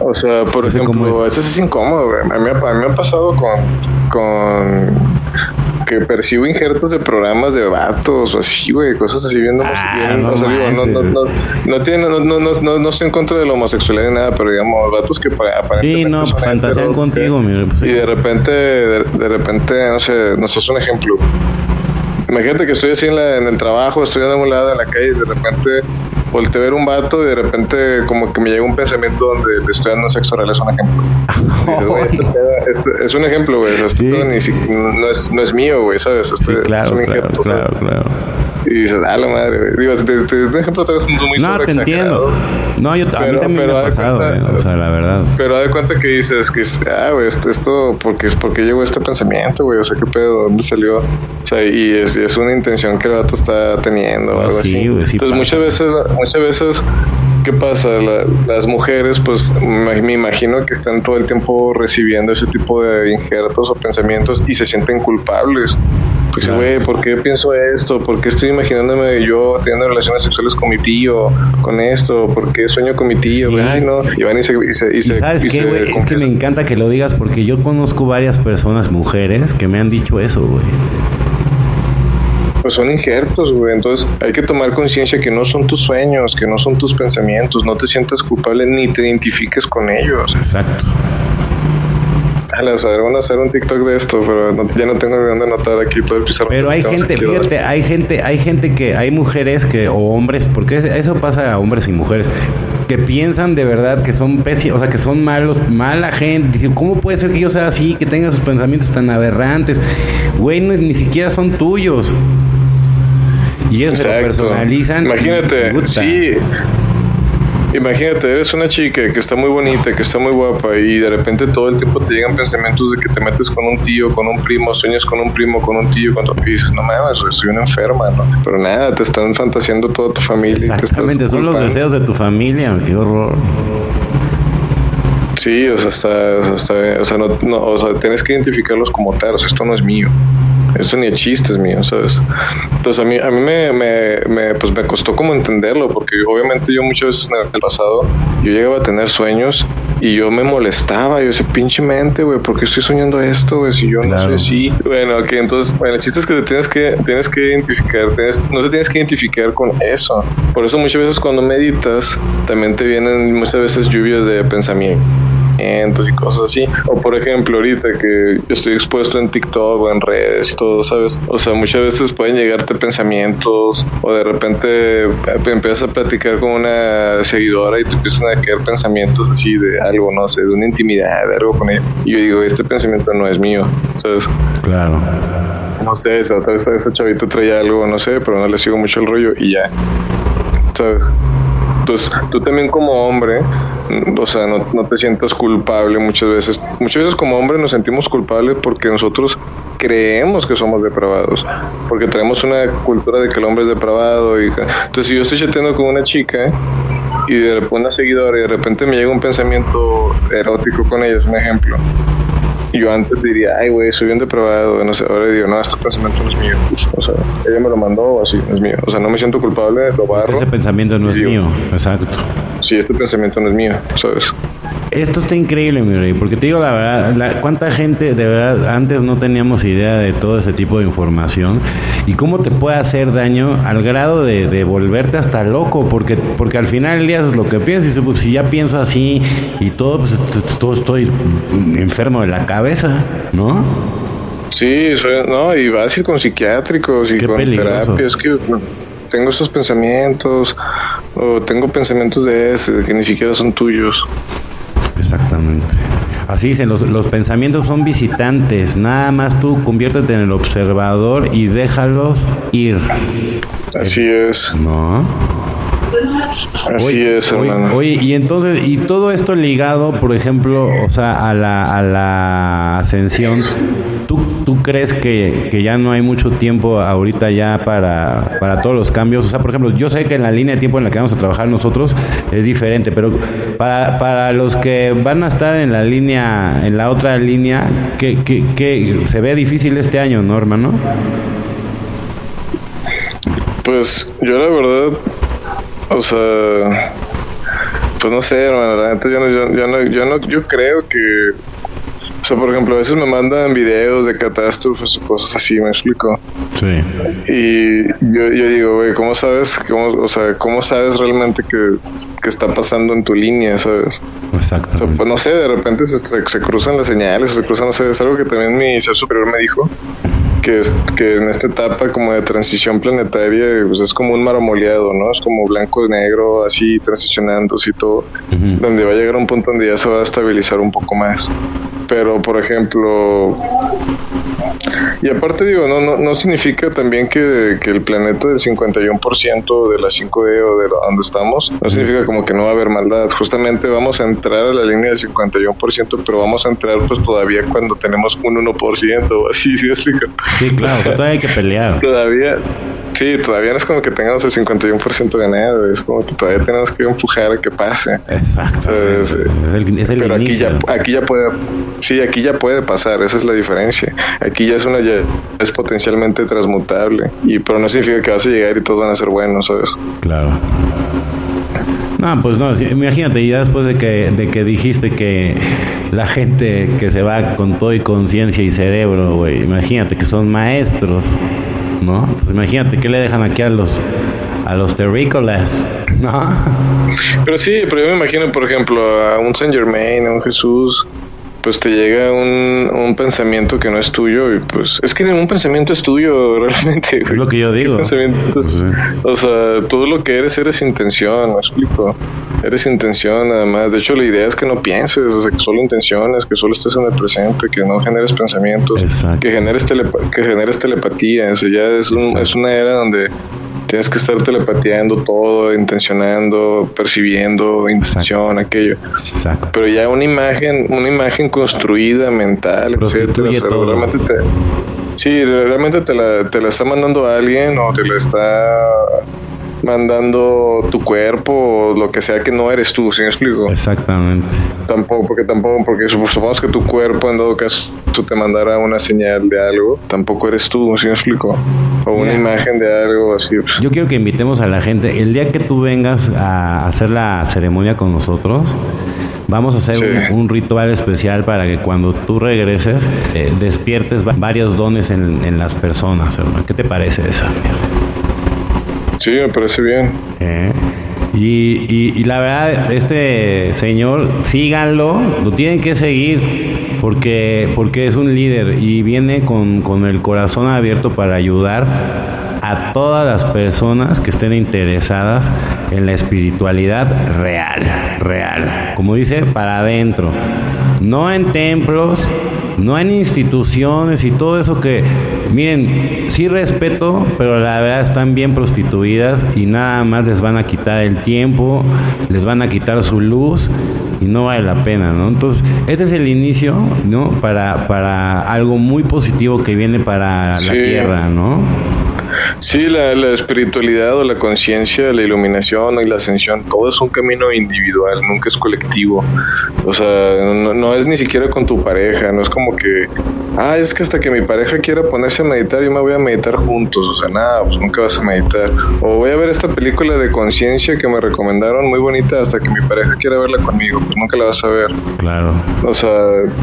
B: O sea, por ejemplo, a veces es incómodo, A mí, a mí me ha pasado con, con que percibo injertos de programas de vatos o así, güey, cosas así viendo ah, no, o sea, digo, no, no, no, no, tiene, no, no, no, no, estoy en contra de la homosexualidad ni nada, pero digamos, vatos que aparentemente
A: Sí, no, pues fantasean contigo,
B: mira, pues, Y de repente, de, repente, no sé, no sé, es un ejemplo Imagínate que estoy así en, la, en el trabajo, estoy en algún lado en la calle y de repente volteo a ver un vato y de repente como que me llega un pensamiento donde le estoy dando sexo oral, es un ejemplo. Este este es un ejemplo, güey. Este no, es, no es mío, güey, ¿sabes? Este,
A: claro, es un ejemplo, claro, claro,
B: Y dices, ah, la madre. Digo, te, te, te, ejemplo muy
A: No, te entiendo. No, yo, a mí también me ha pasado, güey. O sea, la verdad.
B: Pero de cuenta que dices que, ah, güey, esto, esto, porque es porque llegó este pensamiento, güey. O sea, qué pedo, ¿dónde salió? O sea, y es, es una intención que el vato está teniendo o algo así. Entonces, muchas veces, muchas veces ¿qué pasa? las mujeres, pues me imagino que están todo el tiempo recibiendo ese tipo de injertos o pensamientos y se sienten culpables. Pues, güey, ¿por qué pienso esto? ¿Por qué estoy imaginándome yo teniendo relaciones sexuales con mi tío? Con esto, ¿por qué sueño con mi tío? Ay, no. Y van y se. Y se,
A: ¿Sabes qué, güey? Es que me encanta que lo digas porque yo conozco varias personas, mujeres, que me han dicho eso, güey
B: pues son injertos, güey. Entonces hay que tomar conciencia que no son tus sueños, que no son tus pensamientos, no te sientas culpable ni te identifiques con ellos.
A: Exacto.
B: A saber, van a hacer un TikTok de esto, pero ya no tengo de dónde anotar aquí todo el pizarrón.
A: Pero hay gente, fíjate, hay gente, hay gente que, hay mujeres que, o hombres, porque eso pasa a hombres y mujeres, que piensan de verdad que son pésimos, o sea, que son malos, mala gente. Dicen, ¿cómo puede ser que yo sea así, que tenga esos pensamientos tan aberrantes? Güey, ni siquiera son tuyos. Y eso se lo personalizan.
B: Imagínate, sí. Imagínate, eres una chica que está muy bonita, que está muy guapa y de repente todo el tiempo te llegan pensamientos de que te metes con un tío, con un primo, sueñas con un primo, con un tío, con tu y dices, no mames, soy una enferma, ¿no? Pero nada, te están fantaseando toda tu familia.
A: Exactamente, son los deseos de tu familia, qué horror.
B: Sí, o sea, hasta, hasta o sea, no, no, o sea, tienes que identificarlos como tal, o sea, esto no es mío. Eso ni el chiste es mío, ¿sabes? Entonces a mí, a mí me, me, pues me costó como entenderlo, porque obviamente yo muchas veces en el pasado, yo llegaba a tener sueños y yo me molestaba, yo decía, pinche mente, güey, ¿por qué estoy soñando esto, güey? Si yo no soy así. Bueno, ok, entonces, bueno, el chiste es que te tienes que, tienes que identificar, no te tienes que identificar con eso. Por eso muchas veces cuando meditas, también te vienen muchas veces lluvias de pensamiento y cosas así. O por ejemplo, ahorita que yo estoy expuesto en TikTok o en redes y todo, ¿sabes? O sea, muchas veces pueden llegarte pensamientos o de repente empiezas a platicar con una seguidora y te empiezan a caer pensamientos así de algo, no sé, de una intimidad, de algo con ella. Y yo digo, este pensamiento no es mío, ¿sabes?
A: Claro.
B: No sé, esa, esa, esa chavita traía algo, no sé, pero no le sigo mucho el rollo y ya. ¿Sabes? Entonces, tú también como hombre, o sea, no, no, te sientas culpable muchas veces. Muchas veces como hombre nos sentimos culpables porque nosotros creemos que somos depravados, porque tenemos una cultura de que el hombre es depravado. Y, entonces, si yo estoy chateando con una chica y de repente una seguidora y de repente me llega un pensamiento erótico con ella, es un ejemplo yo antes diría, ay, güey, soy bien depravado, no sé, ahora digo, no, este pensamiento no es mío. o sea, ella me lo mandó así, es mío. O sea, no me siento culpable, lo barro.
A: Ese pensamiento no es mío, exacto.
B: Sí, este pensamiento no es mío, ¿sabes?
A: Esto está increíble, mi rey, porque te digo la verdad, la, cuánta gente de verdad antes no teníamos idea de todo ese tipo de información y cómo te puede hacer daño al grado de, volverte hasta loco, porque porque al final el día es lo que piensas y pues, si ya pienso así y todo, pues todo estoy enfermo de la cabeza, ¿no?
B: Sí, no, y vas a ir con psiquiátricos y con terapias que tengo esos pensamientos o tengo pensamientos de ese que ni siquiera son tuyos.
A: Exactamente. Así dicen, los, los pensamientos son visitantes, nada más tú conviértete en el observador y déjalos ir.
B: Así es.
A: ¿No?
B: Así es, hermano.
A: Oye, y entonces, y todo esto ligado, por ejemplo, o sea, a la, a la ascensión, ¿tú, tú crees que, que, ya no hay mucho tiempo ahorita ya para, para todos los cambios? O sea, por ejemplo, yo sé que en la línea de tiempo en la que vamos a trabajar nosotros es diferente, pero para, para los que van a estar en la línea, en la otra línea, ¿qué, qué, qué se ve difícil este año, no, hermano?
B: Pues yo la verdad o sea, pues no sé, hermano, la yo no, yo, no, yo, no, yo creo que, o sea, por ejemplo, a veces me mandan videos de catástrofes o cosas así, ¿me explico?
A: Sí.
B: Y yo, yo digo, güey, ¿cómo sabes, cómo, o sea, cómo sabes realmente que, que está pasando en tu línea, sabes?
A: Exacto.
B: O sea, pues no sé, de repente se, se, cruzan las señales, se cruzan, no sé, es algo que también mi ser superior me dijo que, que en esta etapa como de transición planetaria pues es como un maramoleado, ¿no? Es como blanco y negro, así transicionando y todo, donde va a llegar un punto donde ya se va a estabilizar un poco más. Pero, por ejemplo, y aparte digo, no, no, no significa también que, que el planeta del 51% de la 5D o de donde estamos, no significa como que no va a haber maldad. Justamente vamos a entrar a la línea del 51%, pero vamos a entrar pues todavía cuando tenemos un 1%, así,
A: sí, Sí, claro, todavía hay que pelear.
B: Todavía, Sí, todavía no es como que tengamos el 51% ganado, es como que todavía tenemos que empujar a que pase.
A: Exacto. es
B: el, es el pero aquí ya, aquí ya puede, sí, aquí ya puede pasar, esa es la diferencia. Aquí ya es una, ya es potencialmente transmutable, y pero no significa que vas a llegar y todos van a ser buenos, ¿sabes?
A: Claro. No, pues no, imagínate, ya después de que, de que dijiste que la gente que se va con todo y conciencia y cerebro, güey, imagínate que son maestros ¿no? Pues imagínate que le dejan aquí a los a los terrícolas, ¿no?
B: Pero sí, pero yo me imagino, por ejemplo, a un Saint Germain, a un Jesús, pues te llega un, un, pensamiento que no es tuyo y pues es que ningún pensamiento es tuyo realmente.
A: Es lo que yo digo. Pues
B: o sea, todo lo que eres eres intención, me explico. Eres intención nada más. De hecho, la idea es que no pienses, o sea, que solo intenciones, que solo estés en el presente, que no generes pensamientos, que generes, que generes telepatía. O sea, ya es, un, es una era donde Tienes que estar telepateando todo, intencionando, percibiendo, intención, aquello. Exacto. Pero ya una imagen, una imagen construida, mental, etcétera. realmente te, sí, realmente te la, te la está mandando alguien o te la está mandando tu cuerpo o lo que sea que no eres tú, ¿sí me explico?
A: Exactamente.
B: Tampoco, porque tampoco, porque supongamos que tu cuerpo en todo caso tú te mandara una señal de algo, tampoco eres tú, ¿sí me explico? O una imagen de algo así.
A: Yo quiero que invitemos a la gente, el día que tú vengas a hacer la ceremonia con nosotros, vamos a hacer un, ritual especial para que cuando tú regreses eh, despiertes varios dones en, en las personas, hermano. ¿Qué te parece eso?
B: Sí, me parece bien.
A: Eh, y, la verdad, este señor, síganlo, lo tienen que seguir porque, porque es un líder y viene con, con el corazón abierto para ayudar a todas las personas que estén interesadas en la espiritualidad real, real. Como dice, para adentro. No en templos, no en instituciones y todo eso que, miren, sí respeto, pero la verdad están bien prostituidas y nada más les van a quitar el tiempo, les van a quitar su luz y no vale la pena, ¿no? Entonces, este es el inicio, ¿no? Para, para algo muy positivo que viene para la tierra, ¿no?
B: Sí, la, espiritualidad o la conciencia, la iluminación y la ascensión, todo es un camino individual, nunca es colectivo. O sea, no, es ni siquiera con tu pareja, no es como que, ah, es que hasta que mi pareja quiera ponerse a meditar, yo me voy a meditar juntos. O sea, nada, pues nunca vas a meditar. O voy a ver esta película de conciencia que me recomendaron, muy bonita, hasta que mi pareja quiera verla conmigo, pues nunca la vas a ver.
A: Claro.
B: O sea,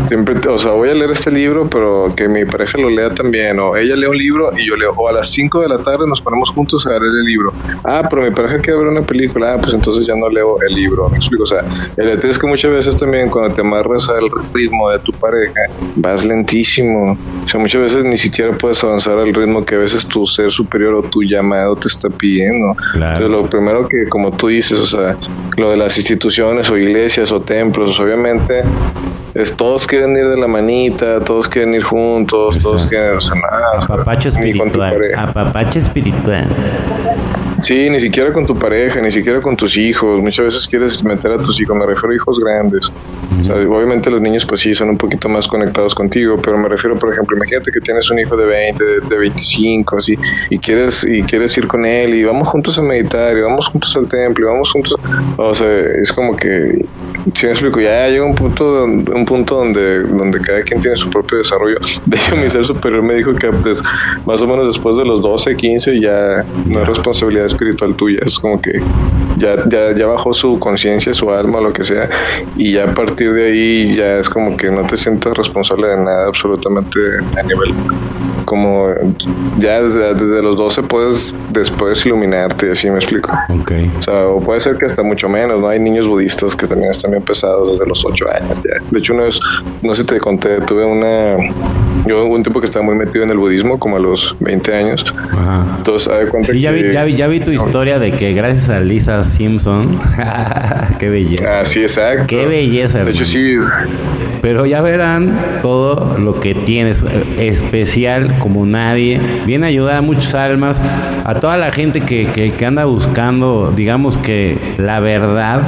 B: siempre, o sea, voy a leer este libro, pero que mi pareja lo lea también. O ella lee un libro y yo leo, o a las 5 de la tarde nos ponemos juntos a leer el libro. Ah, pero mi pareja quiere ver una película, ah, pues entonces ya no leo el libro, me explico. O sea, el detalle es que muchas veces también cuando te amarras al ritmo de tu pareja, vas lentísimo. O sea, muchas veces ni siquiera puedes avanzar al ritmo que a veces tu ser superior o tu llamado te está pidiendo. Claro. lo primero que, como tú dices, o sea, lo de las instituciones o iglesias o templos, obviamente es, todos quieren ir de la manita, todos quieren ir juntos, todos quieren, o sea, nada.
A: Apapacho espiritual. Apapacho espiritual.
B: Sí, ni siquiera con tu pareja, ni siquiera con tus hijos. Muchas veces quieres meter a tus hijos, me refiero a hijos grandes. obviamente los niños pues sí son un poquito más conectados contigo, pero me refiero, por ejemplo, imagínate que tienes un hijo de 20, de, 25, así, y quieres, y quieres ir con él y vamos juntos a meditar, y vamos juntos al templo, y vamos juntos, o sea, es como que, si me explico, ya llega un punto, un punto donde, donde cada quien tiene su propio desarrollo. De hecho, mi ser superior me dijo que pues, más o menos después de los 12, 15 ya no es responsabilidad espiritual tuya, es como que ya, ya, ya bajó su conciencia, su alma, lo que sea, y ya a partir de ahí ya es como que no te sientes responsable de nada absolutamente a nivel como ya desde, los 12 puedes después iluminarte, así me explico.
A: Ok.
B: O sea, o puede ser que hasta mucho menos, ¿no? Hay niños budistas que también están bien pesados desde los 8 años ya. De hecho, una vez, no sé si te conté, tuve una... Yo un tiempo que estaba muy metido en el budismo, como a los 20 años. Ajá. Entonces, a cuenta
A: sí, ya, vi, ya, vi, ya vi tu historia de que gracias a Lisa Simpson, qué belleza.
B: Ah, sí, exacto.
A: Qué belleza.
B: De hecho, sí.
A: Pero ya verán todo lo que tienes eh, especial como nadie. Viene a ayudar a muchas almas, a toda la gente que, que, anda buscando, digamos que la verdad,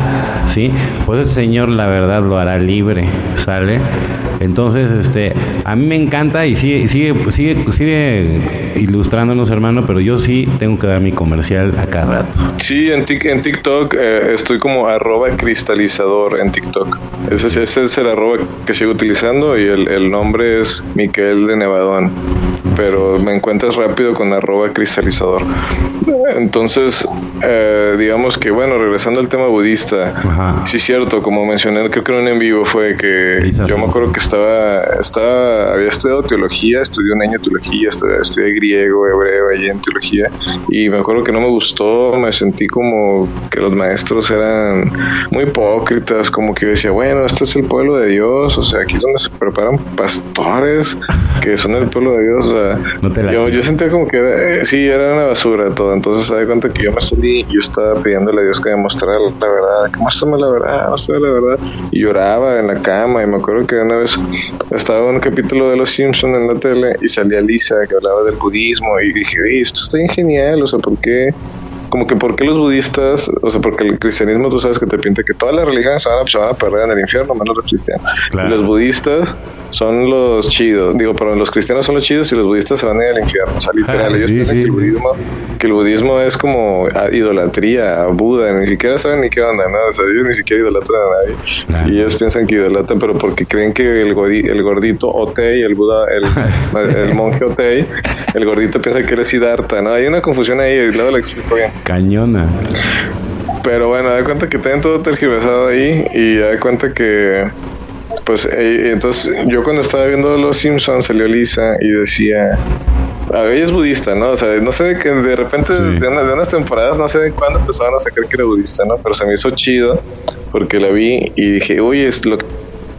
A: ¿sí? Pues el Señor la verdad lo hará libre, ¿sale? Entonces, este, a mí me encanta y sigue, sigue, sigue, sigue ilustrándonos, hermano, pero yo sí tengo que dar mi comercial a cada rato.
B: Sí, en, en TikTok eh, estoy como arroba cristalizador en TikTok. Ese, ese, es el arroba que sigo utilizando y el, el nombre es Miquel de Nevadón pero me encuentras rápido con arroba cristalizador. Entonces, eh, digamos que, bueno, regresando al tema budista, sí es cierto, como mencioné, creo que en un en vivo fue que yo me acuerdo que estaba, estaba, había estudiado teología, estudié un año teología, estudié, griego, hebreo allí en teología, y me acuerdo que no me gustó, me sentí como que los maestros eran muy hipócritas, como que yo decía, bueno, este es el pueblo de Dios, o sea, aquí es donde se preparan pastores que son el pueblo de Dios, o sea, yo, yo, sentía como que era, eh, sí, era una basura todo. Entonces, se da cuenta que yo me salí y yo estaba pidiéndole a Dios que me mostrara la verdad, que muéstrame la verdad, muéstrame la verdad. Y lloraba en la cama. Y me acuerdo que una vez estaba un capítulo de Los Simpsons en la tele y salía Lisa que hablaba del budismo. Y dije, esto está genial, o sea, ¿por qué? Como que por qué los budistas, o sea, porque el cristianismo tú sabes que te pinta que todas las religiones se van a, perder en el infierno, menos los cristianos. los budistas son los chidos, digo, pero los cristianos son los chidos y los budistas se van a ir al infierno. O sea, literal, ellos piensan que el budismo, que el budismo es como idolatría a Buda, ni siquiera saben ni qué onda, ¿no? O sea, ellos ni siquiera idolatran a nadie. Y ellos piensan que idolatran, pero porque creen que el, el gordito Otei, el Buda, el, el monje Otei, el gordito piensa que eres Siddhartha, ¿no? Hay una confusión ahí y luego lo explico bien.
A: Cañona.
B: Pero bueno, da cuenta que tienen todo tergiversado ahí y da cuenta que pues eh, entonces yo cuando estaba viendo Los Simpsons salió Lisa y decía a ella es budista, ¿no? O sea, no sé que de repente de, de, unas temporadas, no sé de cuándo empezaron a sacar que era budista, ¿no? Pero se me hizo chido porque la vi y dije, uy, es lo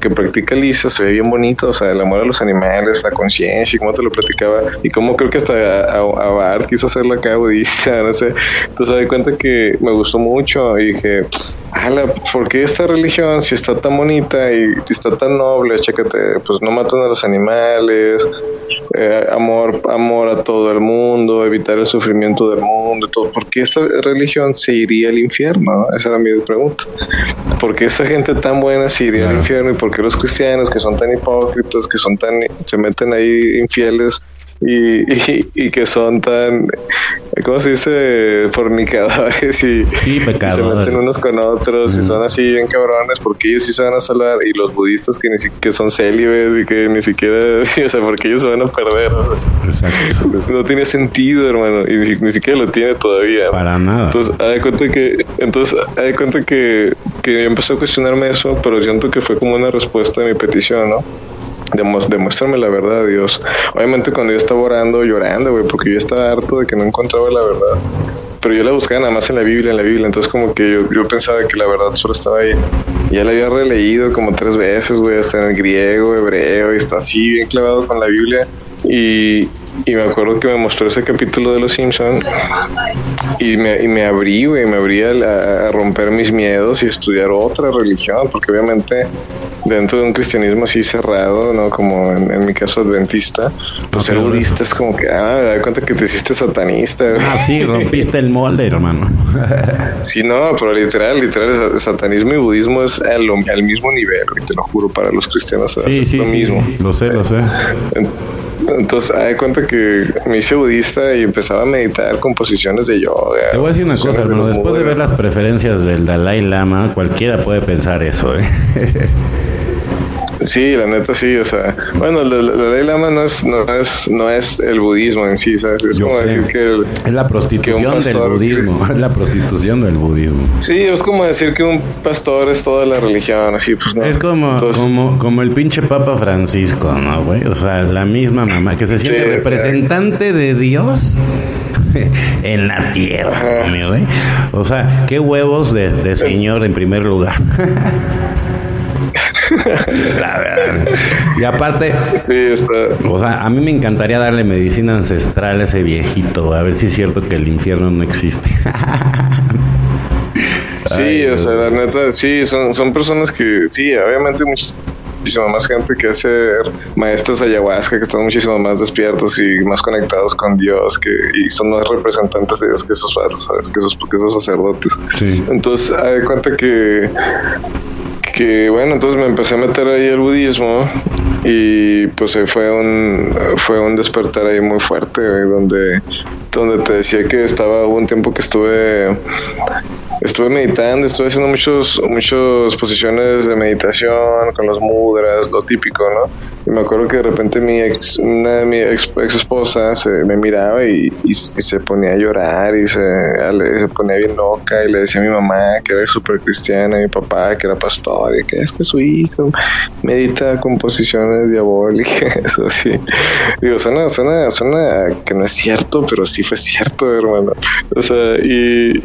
B: que practica Lisa se ve bien bonito, o sea, el amor a los animales, la conciencia, y cómo te lo platicaba, y cómo creo que hasta a, quiso hacerlo acá budista, no sé. Entonces me di cuenta que me gustó mucho y dije, ala, ¿por qué esta religión, si está tan bonita y si está tan noble, chécate, pues no matan a los animales, eh, amor, amor a todo el mundo, evitar el sufrimiento del mundo, todo. ¿Por qué esta religión se iría al infierno? Esa era mi pregunta. ¿Por qué esta gente tan buena se iría al infierno y por qué los cristianos que son tan hipócritas, que son tan, se meten ahí infieles, y, y, que son tan, ¿cómo se dice? Fornicadores y,
A: se meten
B: unos con otros y son así bien cabrones porque ellos sí se van a salvar y los budistas que ni siquiera son célibes y que ni siquiera, o sea, porque ellos se van a perder. No tiene sentido, hermano, y ni, siquiera lo tiene todavía.
A: Para nada.
B: Entonces, hay cuenta que, entonces, hay cuenta que, que empezó a cuestionarme eso, pero siento que fue como una respuesta a mi petición, ¿no? Demuéstrame la verdad, Dios. Obviamente cuando yo estaba orando, llorando, güey, porque yo estaba harto de que no encontraba la verdad. Pero yo la buscaba nada más en la Biblia, en la Biblia. Entonces como que yo, yo pensaba que la verdad solo estaba ahí. Ya la había releído como tres veces, güey, hasta en el griego, hebreo, y está así bien clavado con la Biblia. Y, y me acuerdo que me mostró ese capítulo de Los Simpson y me, y me abrí, güey, me abrí a, a, romper mis miedos y estudiar otra religión, porque obviamente dentro de un cristianismo así cerrado, ¿no? Como en, mi caso adventista, pues ser budista es como que, ah, me da cuenta que te hiciste satanista.
A: Ah, sí, rompiste el molde, hermano.
B: sí, no, pero literal, literal, satanismo y budismo es al, al mismo nivel, te lo juro, para los cristianos
A: sí, sí, lo mismo. Lo sé, lo sé.
B: Entonces, hay cuenta que me hice budista y empezaba a meditar con posiciones de yoga.
A: Te voy a decir una cosa, hermano. Después de ver las preferencias del Dalai Lama, cualquiera puede pensar eso, ¿eh?
B: Sí, la neta sí, o sea, bueno, la, ley Lama no es, no es, no es el budismo en sí, ¿sabes? Es como decir que
A: es la prostitución del budismo, es la prostitución del budismo.
B: Sí, es como decir que un pastor es toda la religión, así pues no.
A: Es como, como, como el pinche Papa Francisco, ¿no, güey? O sea, la misma mamá que se siente representante de Dios en la tierra, güey. O sea, qué huevos de, de señor en primer lugar. La verdad. Y aparte,
B: sí, está.
A: o sea, a mí me encantaría darle medicina ancestral a ese viejito, a ver si es cierto que el infierno no existe.
B: sí, o sea, la neta, sí, son, son personas que, sí, obviamente muchísima más gente que hace maestros ayahuasca que están muchísimo más despiertos y más conectados con Dios que y son más representantes de Dios que esos ¿sabes? Que esos, que esos sacerdotes.
A: Sí.
B: Entonces, hay cuenta que que bueno, entonces me empecé a meter ahí el budismo y pues fue un fue un despertar ahí muy fuerte donde donde te decía que estaba hubo un tiempo que estuve estuve meditando, estuve haciendo muchos, muchas posiciones de meditación con los mudras, lo típico, ¿no? Y me acuerdo que de repente mi ex, una de mi ex, esposa se, me miraba y, se ponía a llorar y se, se, ponía bien loca y le decía a mi mamá que era súper cristiana, a mi papá que era pastor y que es que su hijo medita con posiciones diabólicas, eso sí. Digo, suena, suena, suena que no es cierto, pero sí fue cierto, hermano. O sea, y,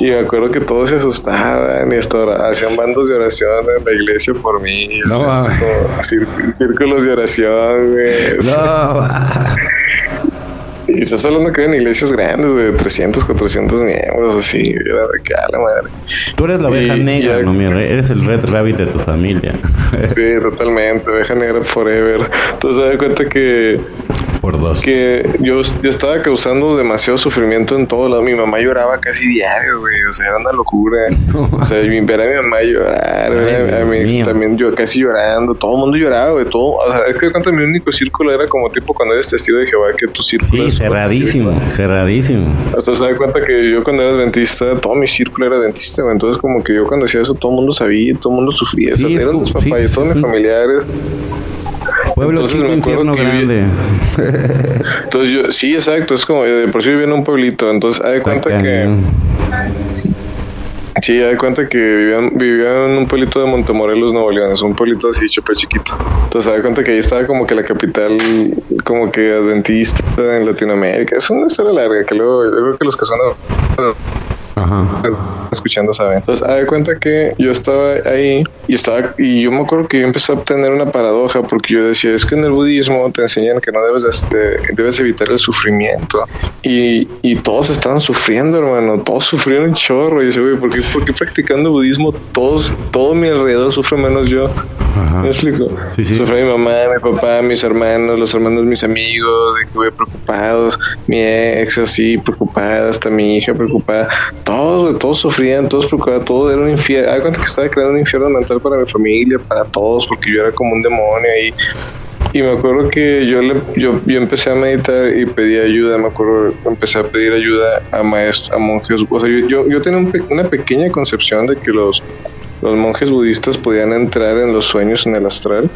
B: y me acuerdo que todos se asustaban y esto, hacían bandos de oración en la iglesia por mí. No, círculos de oración, güey. No, Y estás hablando que en iglesias grandes, güey, 300, 400 miembros, así, era de que a la madre.
A: Tú eres la oveja negra, no, mi eres el red rabbit de tu familia.
B: sí, totalmente, oveja negra forever. Entonces, te das cuenta que
A: por dos.
B: Que yo, yo, estaba causando demasiado sufrimiento en todo lado. Mi mamá lloraba casi diario, güey. O sea, era una locura. O sea, ver a mi mamá llorar, a, mí también yo casi llorando. Todo el mundo lloraba, güey. Todo, o sea, es que cuenta mi único círculo era como tipo cuando eres testigo de Jehová, que tu círculo
A: sí, cerradísimo, cerradísimo.
B: Entonces, se da cuenta que yo cuando era dentista, todo mi círculo era dentista, güey. Entonces, como que yo cuando hacía eso, todo el mundo sabía, todo el mundo sufría. Sí, o sea, eran tus papás y todos mis familiares.
A: Pueblo entonces, chico, infierno grande.
B: entonces yo, sí, exacto, es como, de por sí vivía en un pueblito, entonces hay cuenta que... Sí, hay de cuenta que vivían, vivían en un pueblito de Montemorelos, Nuevo León, es un pueblito así súper chiquito. Entonces, de cuenta que ahí estaba como que la capital, como que adventista en Latinoamérica. Es una historia larga, que luego, yo creo que los que son escuchando saben. Entonces, haz de cuenta que yo estaba ahí y estaba y yo me acuerdo que yo empecé a obtener una paradoja porque yo decía, es que en el budismo te enseñan que no debes debes evitar el sufrimiento y, y todos estaban sufriendo, hermano, todos sufrieron un chorro. Y yo güey, ¿por qué, ¿por qué practicando budismo todos todo mi alrededor sufre menos yo? ¿Me explico? Sufre mi mamá, mi papá, mis hermanos, los hermanos de mis amigos, de que voy preocupados, mi ex así preocupada, hasta mi hija preocupada todos, todos sufrían, todos preocupaban, todo era un infierno. Hay cuenta que estaba creando un infierno mental para mi familia, para todos, porque yo era como un demonio ahí. Y me acuerdo que yo, le, yo, yo empecé a meditar y pedí ayuda, me acuerdo, empecé a pedir ayuda a maestros, a monjes. O sea, yo, yo, tenía una pequeña concepción de que los, los monjes budistas podían entrar en los sueños en el astral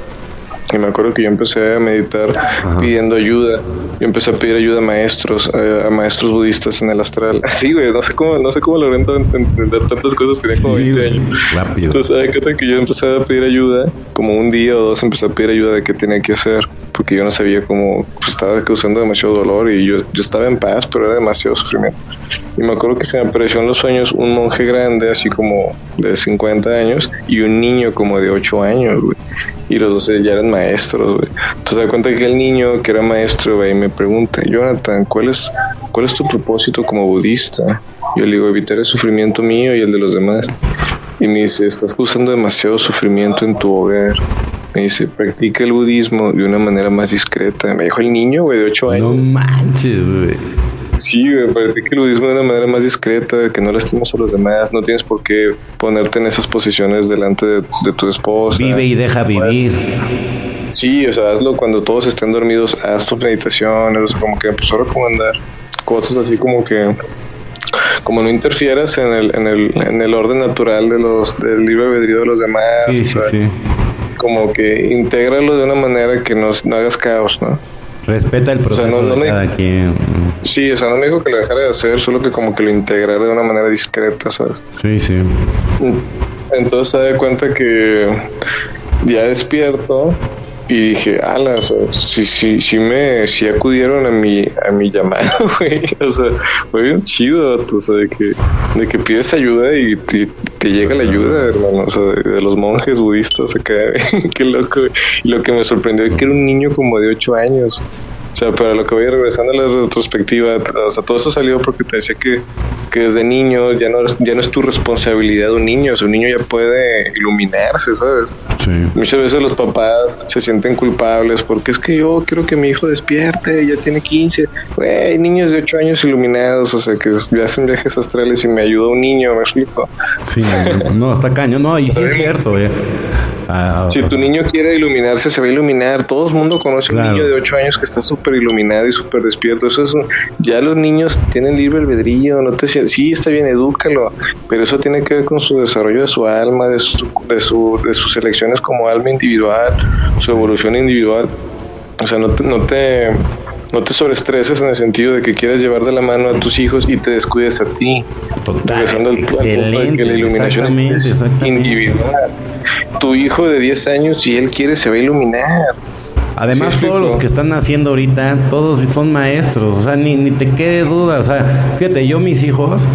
B: y me acuerdo que yo empecé a meditar pidiendo ayuda. Yo empecé a pedir ayuda a maestros, eh, a maestros budistas en el astral. Así, güey, no sé cómo, no sé cómo logré entender tantas cosas, tenía como 20 años. Rápido. Entonces, que yo empecé a pedir ayuda, como un día o dos empecé a pedir ayuda de qué tenía que hacer, porque yo no sabía cómo, pues, estaba causando demasiado dolor y yo, yo estaba en paz, pero era demasiado sufrimiento. Y me acuerdo que se me apareció en los sueños un monje grande, así como de 50 años, y un niño como de 8 años, güey y los dos ya eran maestros, güey. Entonces da cuenta que el niño que era maestro, güey, me pregunta, Jonathan, ¿cuál es, ¿cuál es tu propósito como budista? Yo le digo, evitar el sufrimiento mío y el de los demás. Y me dice, estás causando demasiado sufrimiento en tu hogar. Me dice, practica el budismo de una manera más discreta. Me dijo el niño, güey, de 8 años.
A: No manches, güey.
B: Sí, güey, practica el budismo de una manera más discreta, que no lastimes a los demás, no tienes por qué ponerte en esas posiciones delante de, tu esposa.
A: Vive y deja vivir.
B: Sí, o sea, hazlo cuando todos estén dormidos, haz tus meditaciones, o sea, como que empezó a recomendar cosas así como que como no interfieras en el, en el, en el orden natural de los del libre albedrío de los demás.
A: Sí, sí, sí
B: como que intégralo de una manera que no, no hagas caos, ¿no?
A: Respeta el proceso de cada quien.
B: Sí, o sea, no me dijo que lo dejara de hacer, solo que como que lo integrara de una manera discreta, ¿sabes?
A: Sí, sí.
B: Entonces se da cuenta que ya despierto y dije, ala, o sea, sí, sí, sí me, sí acudieron a mi, a mi llamado, güey. O sea, fue bien chido, o sea, de que, de que pides ayuda y te, llega la ayuda, hermano. O sea, de, los monjes budistas acá, qué loco. Y lo que me sorprendió es que era un niño como de 8 años. O sea, para lo que voy regresando a la retrospectiva, o sea, todo esto salió porque te decía que, que desde niño ya no, ya no es tu responsabilidad un niño, o sea, un niño ya puede iluminarse, ¿sabes? Sí. Muchas veces los papás se sienten culpables porque es que yo quiero que mi hijo despierte, ya tiene 15, güey, hay niños de 8 años iluminados, o sea, que ya hacen viajes astrales y me ayuda un niño, me explico.
A: Sí, no, está caño, no, y sí es cierto, eh.
B: Ah, si tu niño quiere iluminarse, se va a iluminar. Todo el mundo conoce a un niño de 8 años que está súper iluminado y súper despierto. Eso es, ya los niños tienen libre albedrío. No te, sí, está bien, edúcalo. Pero eso tiene que ver con su desarrollo de su alma, de, su, de, su, de sus elecciones como alma individual, su evolución individual. O sea, no te, no te no te sobreestreses en el sentido de que quieras llevar de la mano a tus hijos y te descuides a ti.
A: Total, Regresando al, punto de que la iluminación es individual.
B: Tu hijo de 10 años, si él quiere, se va a iluminar.
A: Además, todos los que están naciendo ahorita, todos son maestros. O sea, ni, ni te quede duda. O sea, fíjate, yo mis hijos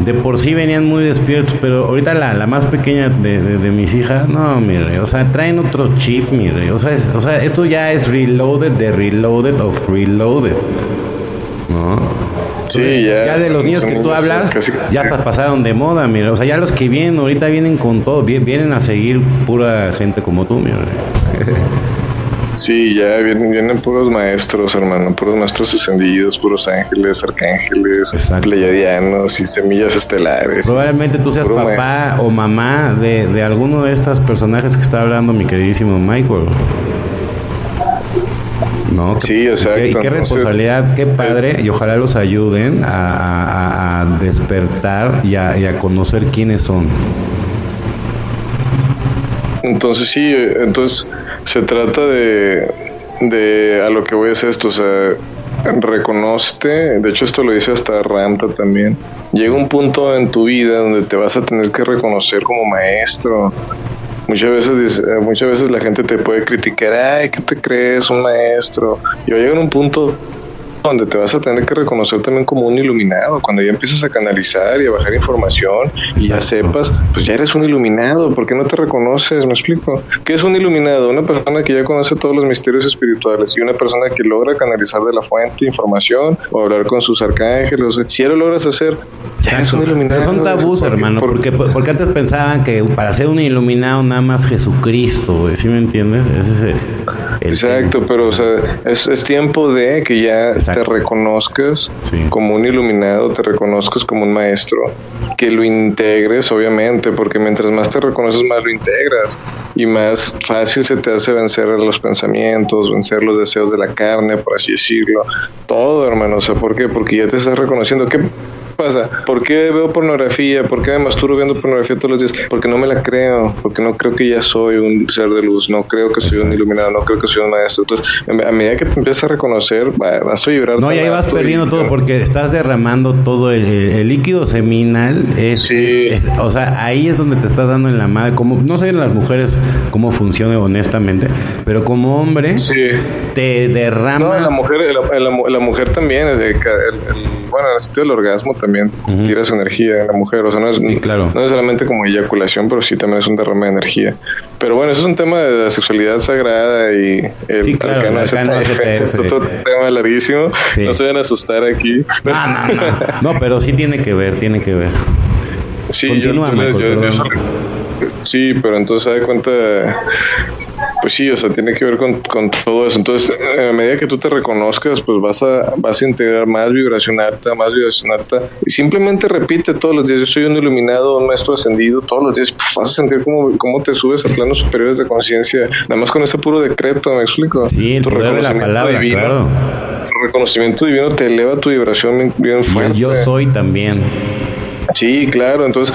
A: de por sí venían muy despiertos, pero ahorita la, la más pequeña de, de, mis hijas, no, mire, o sea, traen otro chip, mire, o sea, o sea, esto ya es reloaded de reloaded of reloaded, ¿no? sí, ya, ya de los niños que tú hablas, ya hasta pasaron de moda, mire, o sea, ya los que vienen ahorita vienen con todo, vienen a seguir pura gente como tú, mire.
B: Sí, ya vienen, vienen puros maestros, hermano, puros maestros ascendidos, puros ángeles, arcángeles, pleiadianos y semillas estelares.
A: Probablemente tú seas papá o mamá de, de alguno de estos personajes que está hablando mi queridísimo Michael. ¿no?
B: Sí, exacto.
A: Qué, qué responsabilidad, qué padre, y ojalá los ayuden a, a, despertar y a, y a, conocer quiénes son.
B: Entonces sí, entonces se trata de, de a lo que voy hacer esto, o sea, reconozte, de hecho esto lo dice hasta Ranta también, llega un punto en tu vida donde te vas a tener que reconocer como maestro. Muchas veces, muchas veces la gente te puede criticar, ay, ¿qué te crees? Un maestro. Y va a un punto donde te vas a tener que reconocer también como un iluminado. Cuando ya empiezas a canalizar y a bajar información y ya sepas, pues ya eres un iluminado. ¿Por qué no te reconoces? ¿Me explico? ¿Qué es un iluminado? Una persona que ya conoce todos los misterios espirituales y una persona que logra canalizar de la fuente información o hablar con sus arcángeles. si ya lo logras hacer, ya eres un iluminado.
A: son tabús, hermano, porque, porque antes pensaban que para ser un iluminado nada más Jesucristo, ¿sí me entiendes? Ese es
B: Exacto, pero o sea, es, es tiempo de que ya te reconozcas como un iluminado, te reconozcas como un maestro, que lo integres, obviamente, porque mientras más te reconoces, más lo integras y más fácil se te hace vencer los pensamientos, vencer los deseos de la carne, por así decirlo. Todo, hermano, o sea, ¿por qué? Porque ya te estás reconociendo que pasa? ¿Por qué veo pornografía? ¿Por qué me masturbo viendo pornografía todos los días? Porque no me la creo, porque no creo que ya soy un ser de luz, no creo que soy un iluminado, no creo que soy un maestro. Entonces, a medida que te empiezas a reconocer, vas a vibrar.
A: No, y ahí vas perdiendo todo porque estás derramando todo el, líquido seminal. Es, sí. o sea, ahí es donde te estás dando en la madre. Como, no sé en las mujeres cómo funciona honestamente, pero como hombre, sí. te derramas.
B: No, la mujer, la, mujer también, el, bueno, en el sentido del orgasmo también tiras energía en la mujer, o sea, no es, claro. no es solamente como eyaculación, pero sí también es un derrame de energía. Pero bueno, eso es un tema de la sexualidad sagrada y el
A: sí, claro, arcano,
B: es otro tema larguísimo, no se van a asustar aquí.
A: No, no, no, no, pero sí tiene que ver, tiene que ver.
B: Sí, Continúa, yo, yo, sí, pero entonces se da cuenta pues sí, o sea, tiene que ver con, con, todo eso. Entonces, a medida que tú te reconozcas, pues vas a, vas a integrar más vibración alta, más vibración alta. Y simplemente repite todos los días, yo soy un iluminado, un maestro ascendido, todos los días vas a sentir cómo, cómo te subes a planos superiores de conciencia. Nada más con ese puro decreto, ¿me explico?
A: Sí, tu reconocimiento divino.
B: Tu reconocimiento divino te eleva tu vibración bien fuerte.
A: yo soy también.
B: Sí, claro. Entonces,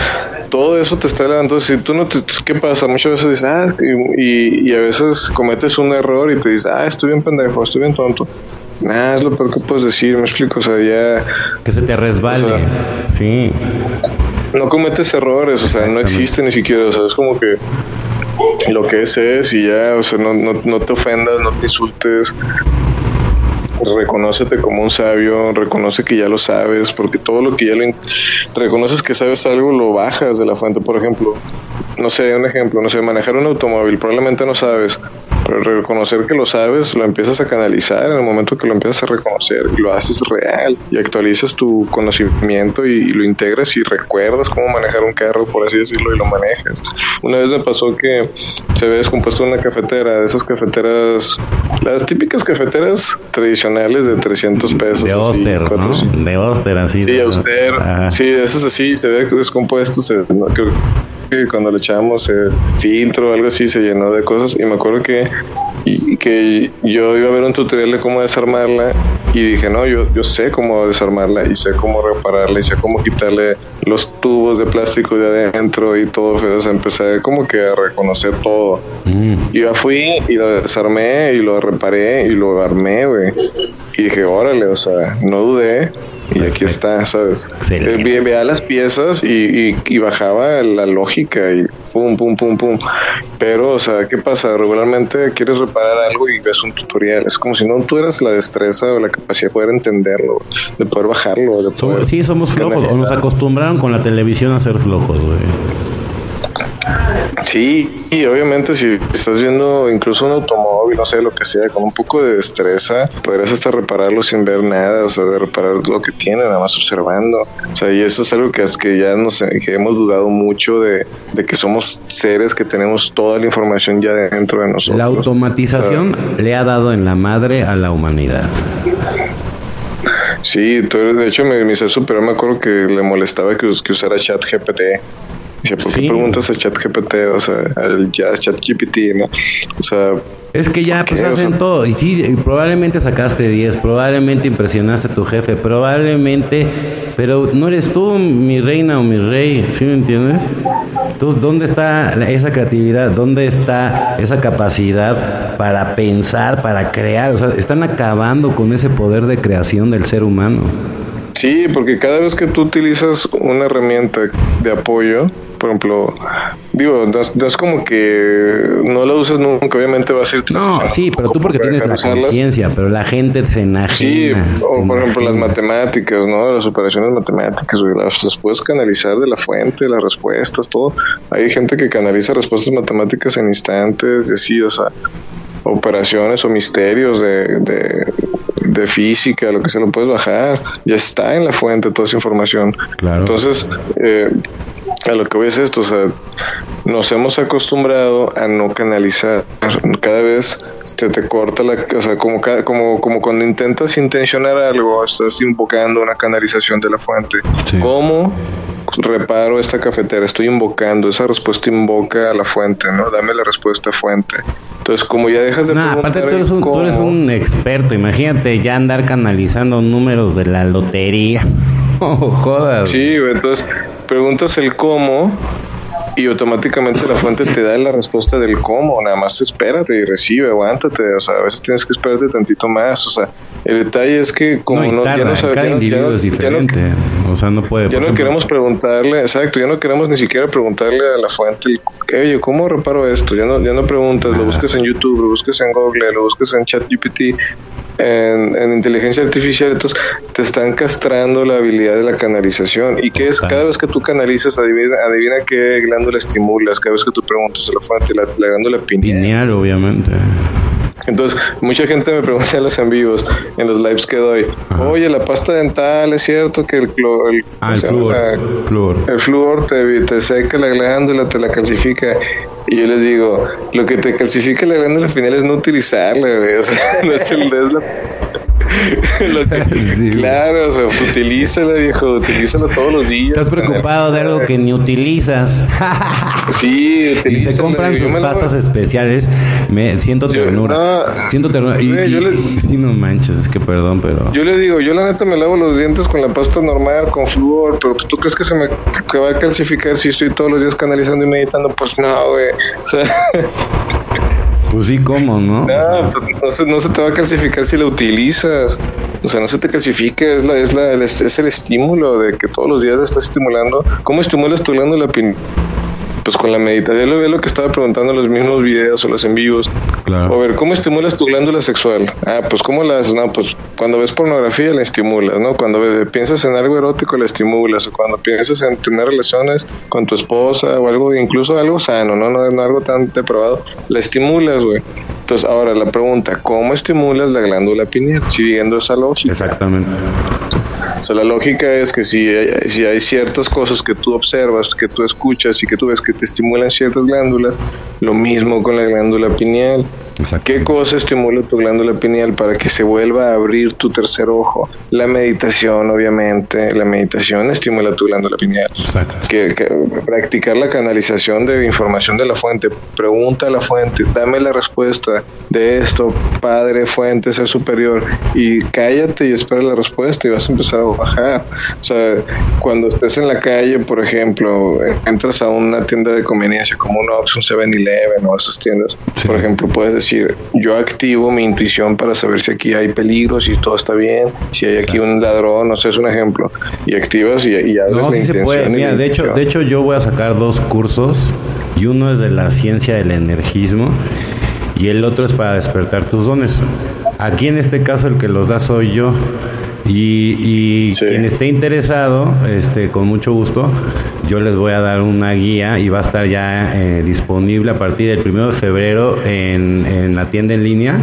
B: todo eso te está elevando. Si tú no te, ¿qué pasa? Muchas veces dices, ah, y, y a veces cometes un error y te dices, ah, estoy bien pendejo, estoy bien tonto. Nada, es lo peor que puedes decir, me explico, o sea, ya...
A: Que se te resbale, sí.
B: No cometes errores, o sea, no existe ni siquiera, o sea, es como que lo que es es y ya, o sea, no, no, no te ofendas, no te insultes, reconócete como un sabio, reconoce que ya lo sabes, porque todo lo que ya lo reconoces que sabes algo, lo bajas de la fuente. Por ejemplo, no sé, un ejemplo, no sé, manejar un automóvil, probablemente no sabes, pero reconocer que lo sabes, lo empiezas a canalizar en el momento que lo empiezas a reconocer y lo haces real y actualizas tu conocimiento y, lo integras y recuerdas cómo manejar un carro, por así decirlo, y lo manejas. Una vez me pasó que se había descompuesto una cafetera, de esas cafeteras, las típicas cafeteras tradicionales de 300 pesos.
A: De Oster, ¿no? De Oster, así.
B: Sí, Oster. Sí, esas así, se ve descompuesto, se, no, cuando le echamos el filtro o algo así se llenó de cosas y me acuerdo que y que yo iba a ver un tutorial de cómo desarmarla y dije, no, yo, yo sé cómo desarmarla y sé cómo repararla y sé cómo quitarle los tubos de plástico de adentro y todo. O sea, empecé como que a reconocer todo. Mm. Y ya fui y lo desarmé y lo reparé y lo armé, güey. Y dije, órale, o sea, no dudé. Y aquí está, ¿sabes? Eh, veía las piezas y, y, bajaba la lógica y pum, pum, pum, pum. Pero, o sea, ¿qué pasa? Regularmente quieres reparar algo y ves un tutorial. Es como si no tuvieras la destreza o la capacidad de poder entenderlo, de poder bajarlo. De
A: sí, somos flojos. O nos acostumbraron con la televisión a ser flojos, güey.
B: Sí, y obviamente si estás viendo incluso un automóvil, no sé, lo que sea, con un poco de destreza, podrías hasta repararlo sin ver nada, o sea, de reparar lo que tiene, nada más observando. O sea, y eso es algo que, es que ya nos, que hemos dudado mucho de, que somos seres que tenemos toda la información ya dentro de nosotros.
A: La automatización le ha dado en la madre a la humanidad.
B: Sí, de hecho mi, mi ser superior me acuerdo que le molestaba que, que usara chat GPT Dice, ¿por qué preguntas a ChatGPT? O sea, al ChatGPT, ¿no? O sea.
A: Es que ya pues hacen todo. Y sí, probablemente sacaste 10, probablemente impresionaste a tu jefe, probablemente. Pero no eres tú mi reina o mi rey, ¿sí me entiendes? Entonces, ¿dónde está esa creatividad? ¿Dónde está esa capacidad para pensar, para crear? O sea, están acabando con ese poder de creación del ser humano.
B: Sí, porque cada vez que tú utilizas una herramienta de apoyo, por ejemplo, digo, no, es como que no la usas nunca, obviamente va a ser...
A: No, sí, pero tú porque tienes la conciencia, pero la gente se enajena.
B: Sí, o por ejemplo las matemáticas, ¿no? Las operaciones matemáticas, las, las, puedes canalizar de la fuente, las respuestas, todo. Hay gente que canaliza respuestas matemáticas en instantes, de sí, o sea, operaciones o misterios de, de, física, lo que se lo puedes bajar, ya está en la fuente toda esa información. Claro. Entonces, eh, a lo que voy es esto, o sea, nos hemos acostumbrado a no canalizar. Cada vez se te corta la, o sea, como, como, como cuando intentas intencionar algo, estás invocando una canalización de la fuente. ¿Cómo reparo esta cafetera? Estoy invocando, esa respuesta invoca a la fuente, ¿no? Dame la respuesta fuente. Entonces, como ya dejas de
A: nah, aparte tú eres, un, tú eres un experto, imagínate ya andar canalizando números de la lotería. oh, jodas.
B: Sí, entonces preguntas el cómo y automáticamente la fuente te da la respuesta del cómo, nada más espérate y recibe, aguántate, o sea, a veces tienes que esperarte tantito más, o sea, el detalle es que como
A: no, ya no cada individuo es diferente, o sea, no puede.
B: Ya no queremos preguntarle, exacto, ya no queremos ni siquiera preguntarle a la fuente, oye, ¿cómo reparo esto? Ya no, ya no preguntas, lo buscas en YouTube, lo buscas en Google, lo buscas en ChatGPT, en, en, inteligencia artificial, entonces te están castrando la habilidad de la canalización. ¿Y que es? Cada vez que tú canalizas, adivina, adivina qué glándula estimulas, cada vez que tú preguntas a la fuente, la, la glándula pineal.
A: Pineal, obviamente.
B: Entonces, mucha gente me pregunta en los en vivos, en los lives que doy, oye, la pasta dental, ¿es cierto que el, el,
A: ah, el flúor,
B: el flúor te, te seca la glándula, te la calcifica? Y yo les digo, lo que te calcifica la glándula final es no utilizarla, O sea, no es, el, es, la, claro, o sea, utilízala, viejo, utilízala todos los días.
A: Estás preocupado de algo que ni utilizas.
B: sí,
A: Y se compran sus pastas especiales. Me siento ternura. siento ternura. Y, y, no manches, es que perdón, pero.
B: Yo le digo, yo la neta me lavo los dientes con la pasta normal, con flúor, pero tú crees que se me que va a calcificar si estoy todos los días canalizando y meditando, pues no, güey. O sea.
A: Pues sí, ¿cómo, no?
B: No, pues no, se, te va a calcificar si la utilizas. O sea, no se te calcifica, es, la, es, la, es el estímulo de que todos los días estás estimulando. ¿Cómo estimulas tu glándula la pues con la meditación, lo, lo que estaba preguntando en los mismos videos o los en vivos. Claro. A ver, ¿cómo estimulas tu glándula sexual? Ah, pues ¿cómo la haces? No, pues cuando ves pornografía la estimulas, ¿no? Cuando piensas en algo erótico la estimulas, o cuando piensas en tener relaciones con tu esposa o algo, incluso algo sano, ¿no? No, no algo tan depravado, la estimulas, güey. Entonces, ahora la pregunta, ¿cómo estimulas la glándula pineal? Siguiendo esa lógica.
A: Exactamente.
B: O sea, la lógica es que si si hay ciertas cosas que tú observas, que tú escuchas y que tú ves que te estimulan ciertas glándulas, lo mismo con la glándula pineal. ¿Qué cosa estimula tu glándula pineal para que se vuelva a abrir tu tercer ojo? La meditación, obviamente. La meditación estimula tu glándula pineal. Que, practicar la canalización de información de la fuente. Pregunta a la fuente, dame la respuesta de esto, Padre, fuente, ser superior. Y cállate y espera la respuesta y vas a empezar a bajar. O sea, cuando estés en la calle, por ejemplo, entras a una tienda de conveniencia como un Ox, un 7-Eleven o esas tiendas, por ejemplo, puedes decir, yo activo mi intuición para saber si aquí hay peligro, si todo está bien, si hay aquí un ladrón, no sé, es un ejemplo. Y activas y, y
A: no, sí se puede. Mira, de hecho, de hecho yo voy a sacar dos cursos y uno es de la ciencia del energismo y el otro es para despertar tus dones. Aquí en este caso el que los da soy yo. Y, quien esté interesado, este, con mucho gusto, yo les voy a dar una guía y va a estar ya eh, disponible a partir del primero de febrero en, en la tienda en línea.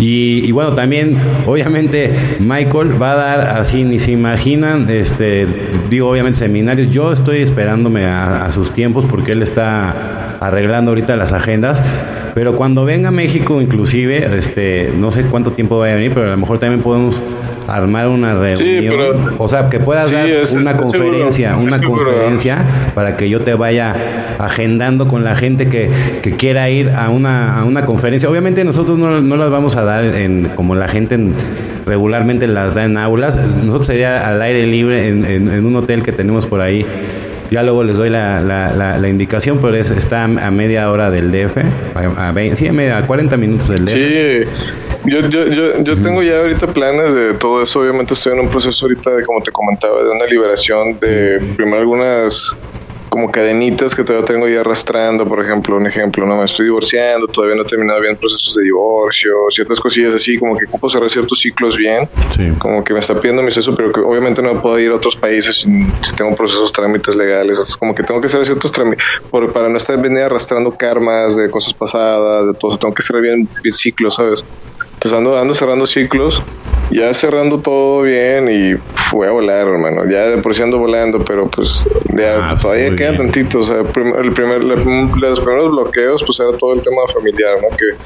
A: Y, bueno, también, obviamente, Michael va a dar, así ni se imaginan, este, digo, obviamente, seminarios. Yo estoy esperándome a, a sus tiempos porque él está arreglando ahorita las agendas. Pero cuando venga a México, inclusive, este, no sé cuánto tiempo vaya a venir, pero a lo mejor también podemos armar una reunión, o sea, que puedas dar una conferencia, una conferencia para que yo te vaya agendando con la gente que, que quiera ir a una, a una conferencia. Obviamente nosotros no, no las vamos a dar en, como la gente regularmente las da en aulas, nosotros sería al aire libre en, en, un hotel que tenemos por ahí. Ya luego les doy la, la, la, indicación, pero es, está a media hora del DF, a, sí, a, media, a 40 minutos del DF.
B: Sí. Yo, yo, yo, yo tengo ya ahorita planes de todo eso. Obviamente estoy en un proceso ahorita de, como te comentaba, de una liberación de primero algunas como cadenitas que todavía tengo ya arrastrando, por ejemplo, un ejemplo, no me estoy divorciando, todavía no he terminado bien procesos de divorcio, ciertas cosillas así, como que ocupo cerrar ciertos ciclos bien, como que me está pidiendo mi eso, pero que obviamente no puedo ir a otros países si, tengo procesos, trámites legales, como que tengo que hacer ciertos trámites, para no estar venir arrastrando karmas de cosas pasadas, de todo, tengo que cerrar bien, bien ciclos, ¿sabes? Entonces ando, ando cerrando ciclos, ya cerrando todo bien y fue a volar, hermano. Ya de por sí ando volando, pero pues ya, ah, todavía queda tantito. O sea, el primer, los primeros bloqueos, pues era todo el tema familiar, ¿no? Que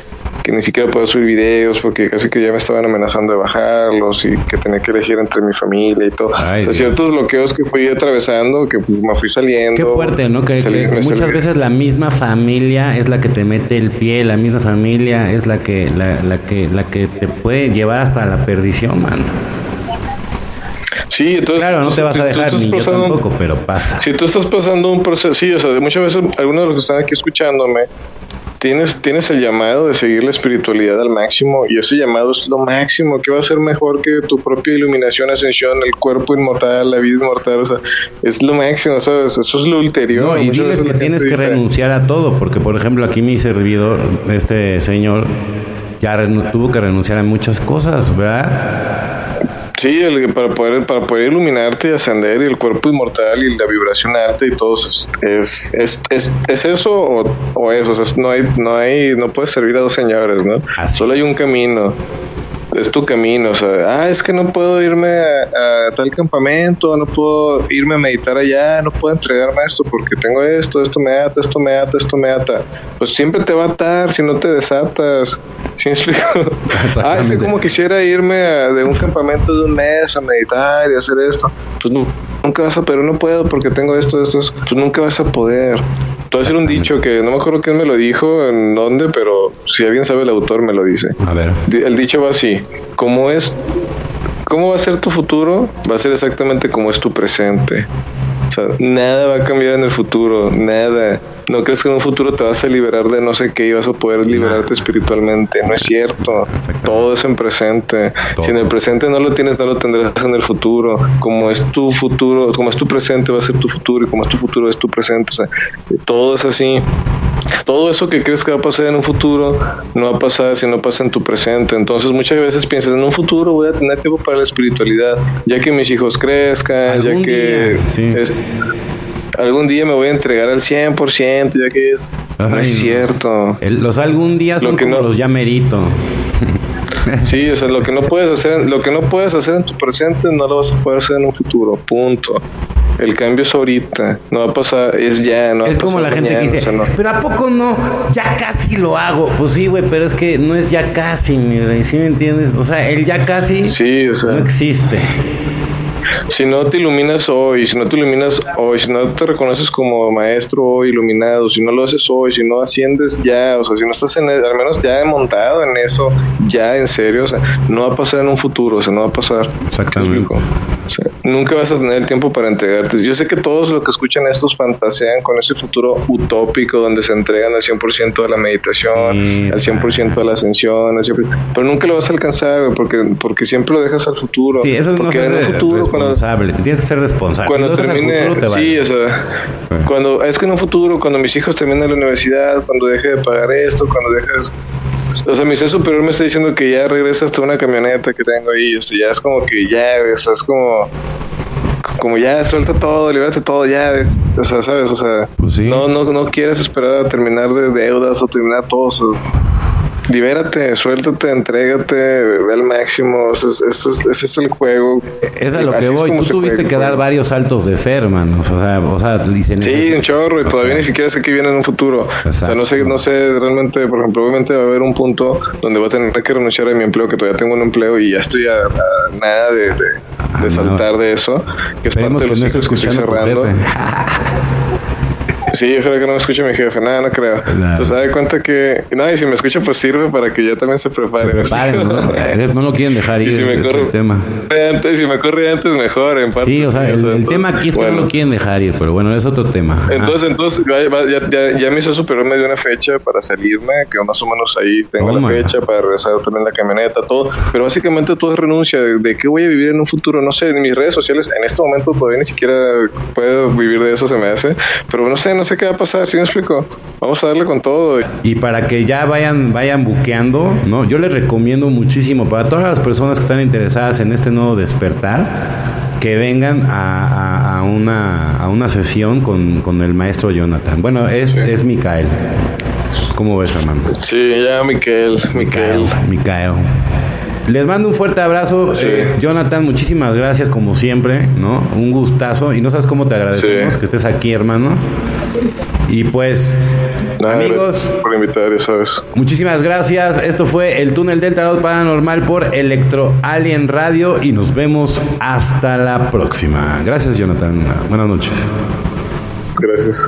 B: que ni siquiera puedo subir videos porque casi que ya me estaban amenazando de bajarlos y que tenía que elegir entre mi familia y todo. o sea, ciertos bloqueos que fui atravesando, que pues, me fui saliendo.
A: Qué fuerte, ¿no? Que, muchas veces la misma familia es la que te mete el pie, la misma familia es la que, la, la que, la que te puede llevar hasta la perdición, man.
B: Sí, entonces.
A: Claro, no te vas a dejar ni yo tampoco, pero pasa.
B: Si tú estás pasando un proceso, sí, o sea, muchas veces algunos de los que están aquí escuchándome tienes, tienes el llamado de seguir la espiritualidad al máximo y ese llamado es lo máximo, que va a ser mejor que tu propia iluminación, ascensión, el cuerpo inmortal, la vida inmortal, o sea, es lo máximo, ¿sabes? Eso es lo ulterior.
A: No, y diles que tienes que renunciar a todo, porque por ejemplo aquí mi servidor, este señor, ya tuvo que renunciar a muchas cosas, ¿verdad?
B: Sí, el, para poder para poder iluminarte y ascender y el cuerpo inmortal y la vibración alta y todo es es, es, es, eso o, o eso, o sea, no hay no hay no puedes servir a dos señores, ¿no? Solo hay un camino. Es tu camino, o sea, ah, es que no puedo irme a, tal campamento, no puedo irme a meditar allá, no puedo entregarme esto porque tengo esto, esto me ata, esto me ata, esto me ata. Pues siempre te va a atar si no te desatas. ¿Sí me explico? ah, es que como quisiera irme de un campamento de un mes a meditar y hacer esto. Pues no, nunca vas a, pero no puedo porque tengo esto, esto, pues nunca vas a poder. Te voy a decir un dicho que no me acuerdo quién me lo dijo, en dónde, pero si alguien sabe el autor me lo dice.
A: A ver.
B: El dicho va así, ¿cómo es? ¿Cómo va a ser tu futuro? Va a ser exactamente como es tu presente. O sea, nada va a cambiar en el futuro, nada. No crees que en un futuro te vas a liberar de no sé qué y vas a poder liberarte espiritualmente. No es cierto. Todo es en presente. Si en el presente no lo tienes, no lo tendrás en el futuro. Como es tu futuro, como es tu presente, va a ser tu futuro. Y como es tu futuro, es tu presente. O sea, todo es así. Todo eso que crees que va a pasar en un futuro no va a pasar si no pasa en tu presente. Entonces muchas veces piensas, en un futuro voy a tener tiempo para la espiritualidad, ya que mis hijos crezcan, ya que algún día me voy a entregar al 100%, ya que es, no es cierto.
A: los algún día son como los ya merito.
B: Sí, o sea, lo que no puedes hacer, lo que no puedes hacer en tu presente no lo vas a poder hacer en un futuro, punto. El cambio es ahorita, no va a pasar, es ya, no
A: Es como la gente que dice, pero ¿a poco no? Ya casi lo hago. Pues sí, güey, pero es que no es ya casi, mi ¿sí me entiendes? O sea, el ya casi
B: sí, o sea,
A: no existe
B: si no te iluminas hoy, si no te iluminas hoy, si no te reconoces como maestro hoy iluminado, si no lo haces hoy, si no asciendes ya, o sea, si no estás en al menos ya montado en eso, ya en serio, o sea, no va a pasar en un futuro, o sea, no va a pasar.
A: Exactamente.
B: O sea, nunca vas a tener el tiempo para entregarte. Yo sé que todos los que escuchan estos fantasean con ese futuro utópico donde se entregan al 100% a la meditación, al 100% a la ascensión, pero nunca lo vas a alcanzar, porque, porque siempre lo dejas al futuro.
A: Sí, eso
B: porque
A: en el futuro, responsable, tienes que ser responsable.
B: Cuando termine, sí, o sea, cuando, es que en un futuro, cuando mis hijos terminen la universidad, cuando deje de pagar esto, cuando dejes o sea, mi ser superior me está diciendo que ya regresa hasta una camioneta que tengo ahí. O sea, ya es como que ya, o sea, es como. Como ya, suelta todo, libérate todo ya. O sea, ¿sabes? O sea, pues no, no, no quieres esperar a terminar de deudas o terminar todo. O libérate, suéltate, entrégate, ve al máximo. Ese es, el juego.
A: Es a lo que voy. Tú tuviste que dar varios saltos de fe, hermano. O sea, o sea dicen.
B: Sí, un chorro. Y todavía ni siquiera sé qué viene en un futuro. O sea, no sé, no sé realmente, por ejemplo, obviamente va a haber un punto donde voy a tener que renunciar a mi empleo, que todavía tengo un empleo y ya estoy a, nada de, de, ah, saltar de eso.
A: Que es parte de los que no escuchando cerrando.
B: Sí, ojalá que no me escuche mi jefe. Nada, no creo. Pues se da cuenta que. No, y si me escucha, pues sirve para que yo también se prepare.
A: ¿no? lo quieren dejar ir.
B: Y si me corre tema. antes, si me corre antes, mejor. En parte,
A: sí, o sea, el, tema aquí es que no lo quieren dejar ir, pero bueno, es otro tema.
B: Entonces, entonces ya, ya, ya, me hizo superar me dio una fecha para salirme, que más o menos ahí tengo la fecha para regresar también la camioneta, todo. Pero básicamente todo es renuncia. De, qué voy a vivir en un futuro? No sé, en mis redes sociales en este momento todavía ni siquiera puedo vivir de eso, se me hace. Pero no sé, no sé qué va a pasar, ¿sí me explico? Vamos a darle con todo.
A: Y para que ya vayan, vayan buqueando, ¿no? Yo les recomiendo muchísimo para todas las personas que están interesadas en este nuevo despertar, que vengan a, a, una, a una sesión con, con, el maestro Jonathan. Bueno, es, es Micael. ¿Cómo ves, hermano?
B: Sí, ya Micael, Micael.
A: Micael. Les mando un fuerte abrazo. Eh, Jonathan, muchísimas gracias como siempre, ¿no? Un gustazo. Y no sabes cómo te agradecemos que estés aquí, hermano. Y pues, amigos,
B: por invitar, sabes.
A: Muchísimas gracias. Esto fue el túnel del tarot paranormal por Electro Alien Radio y nos vemos hasta la próxima. Gracias, Jonathan. Buenas noches.
B: Gracias.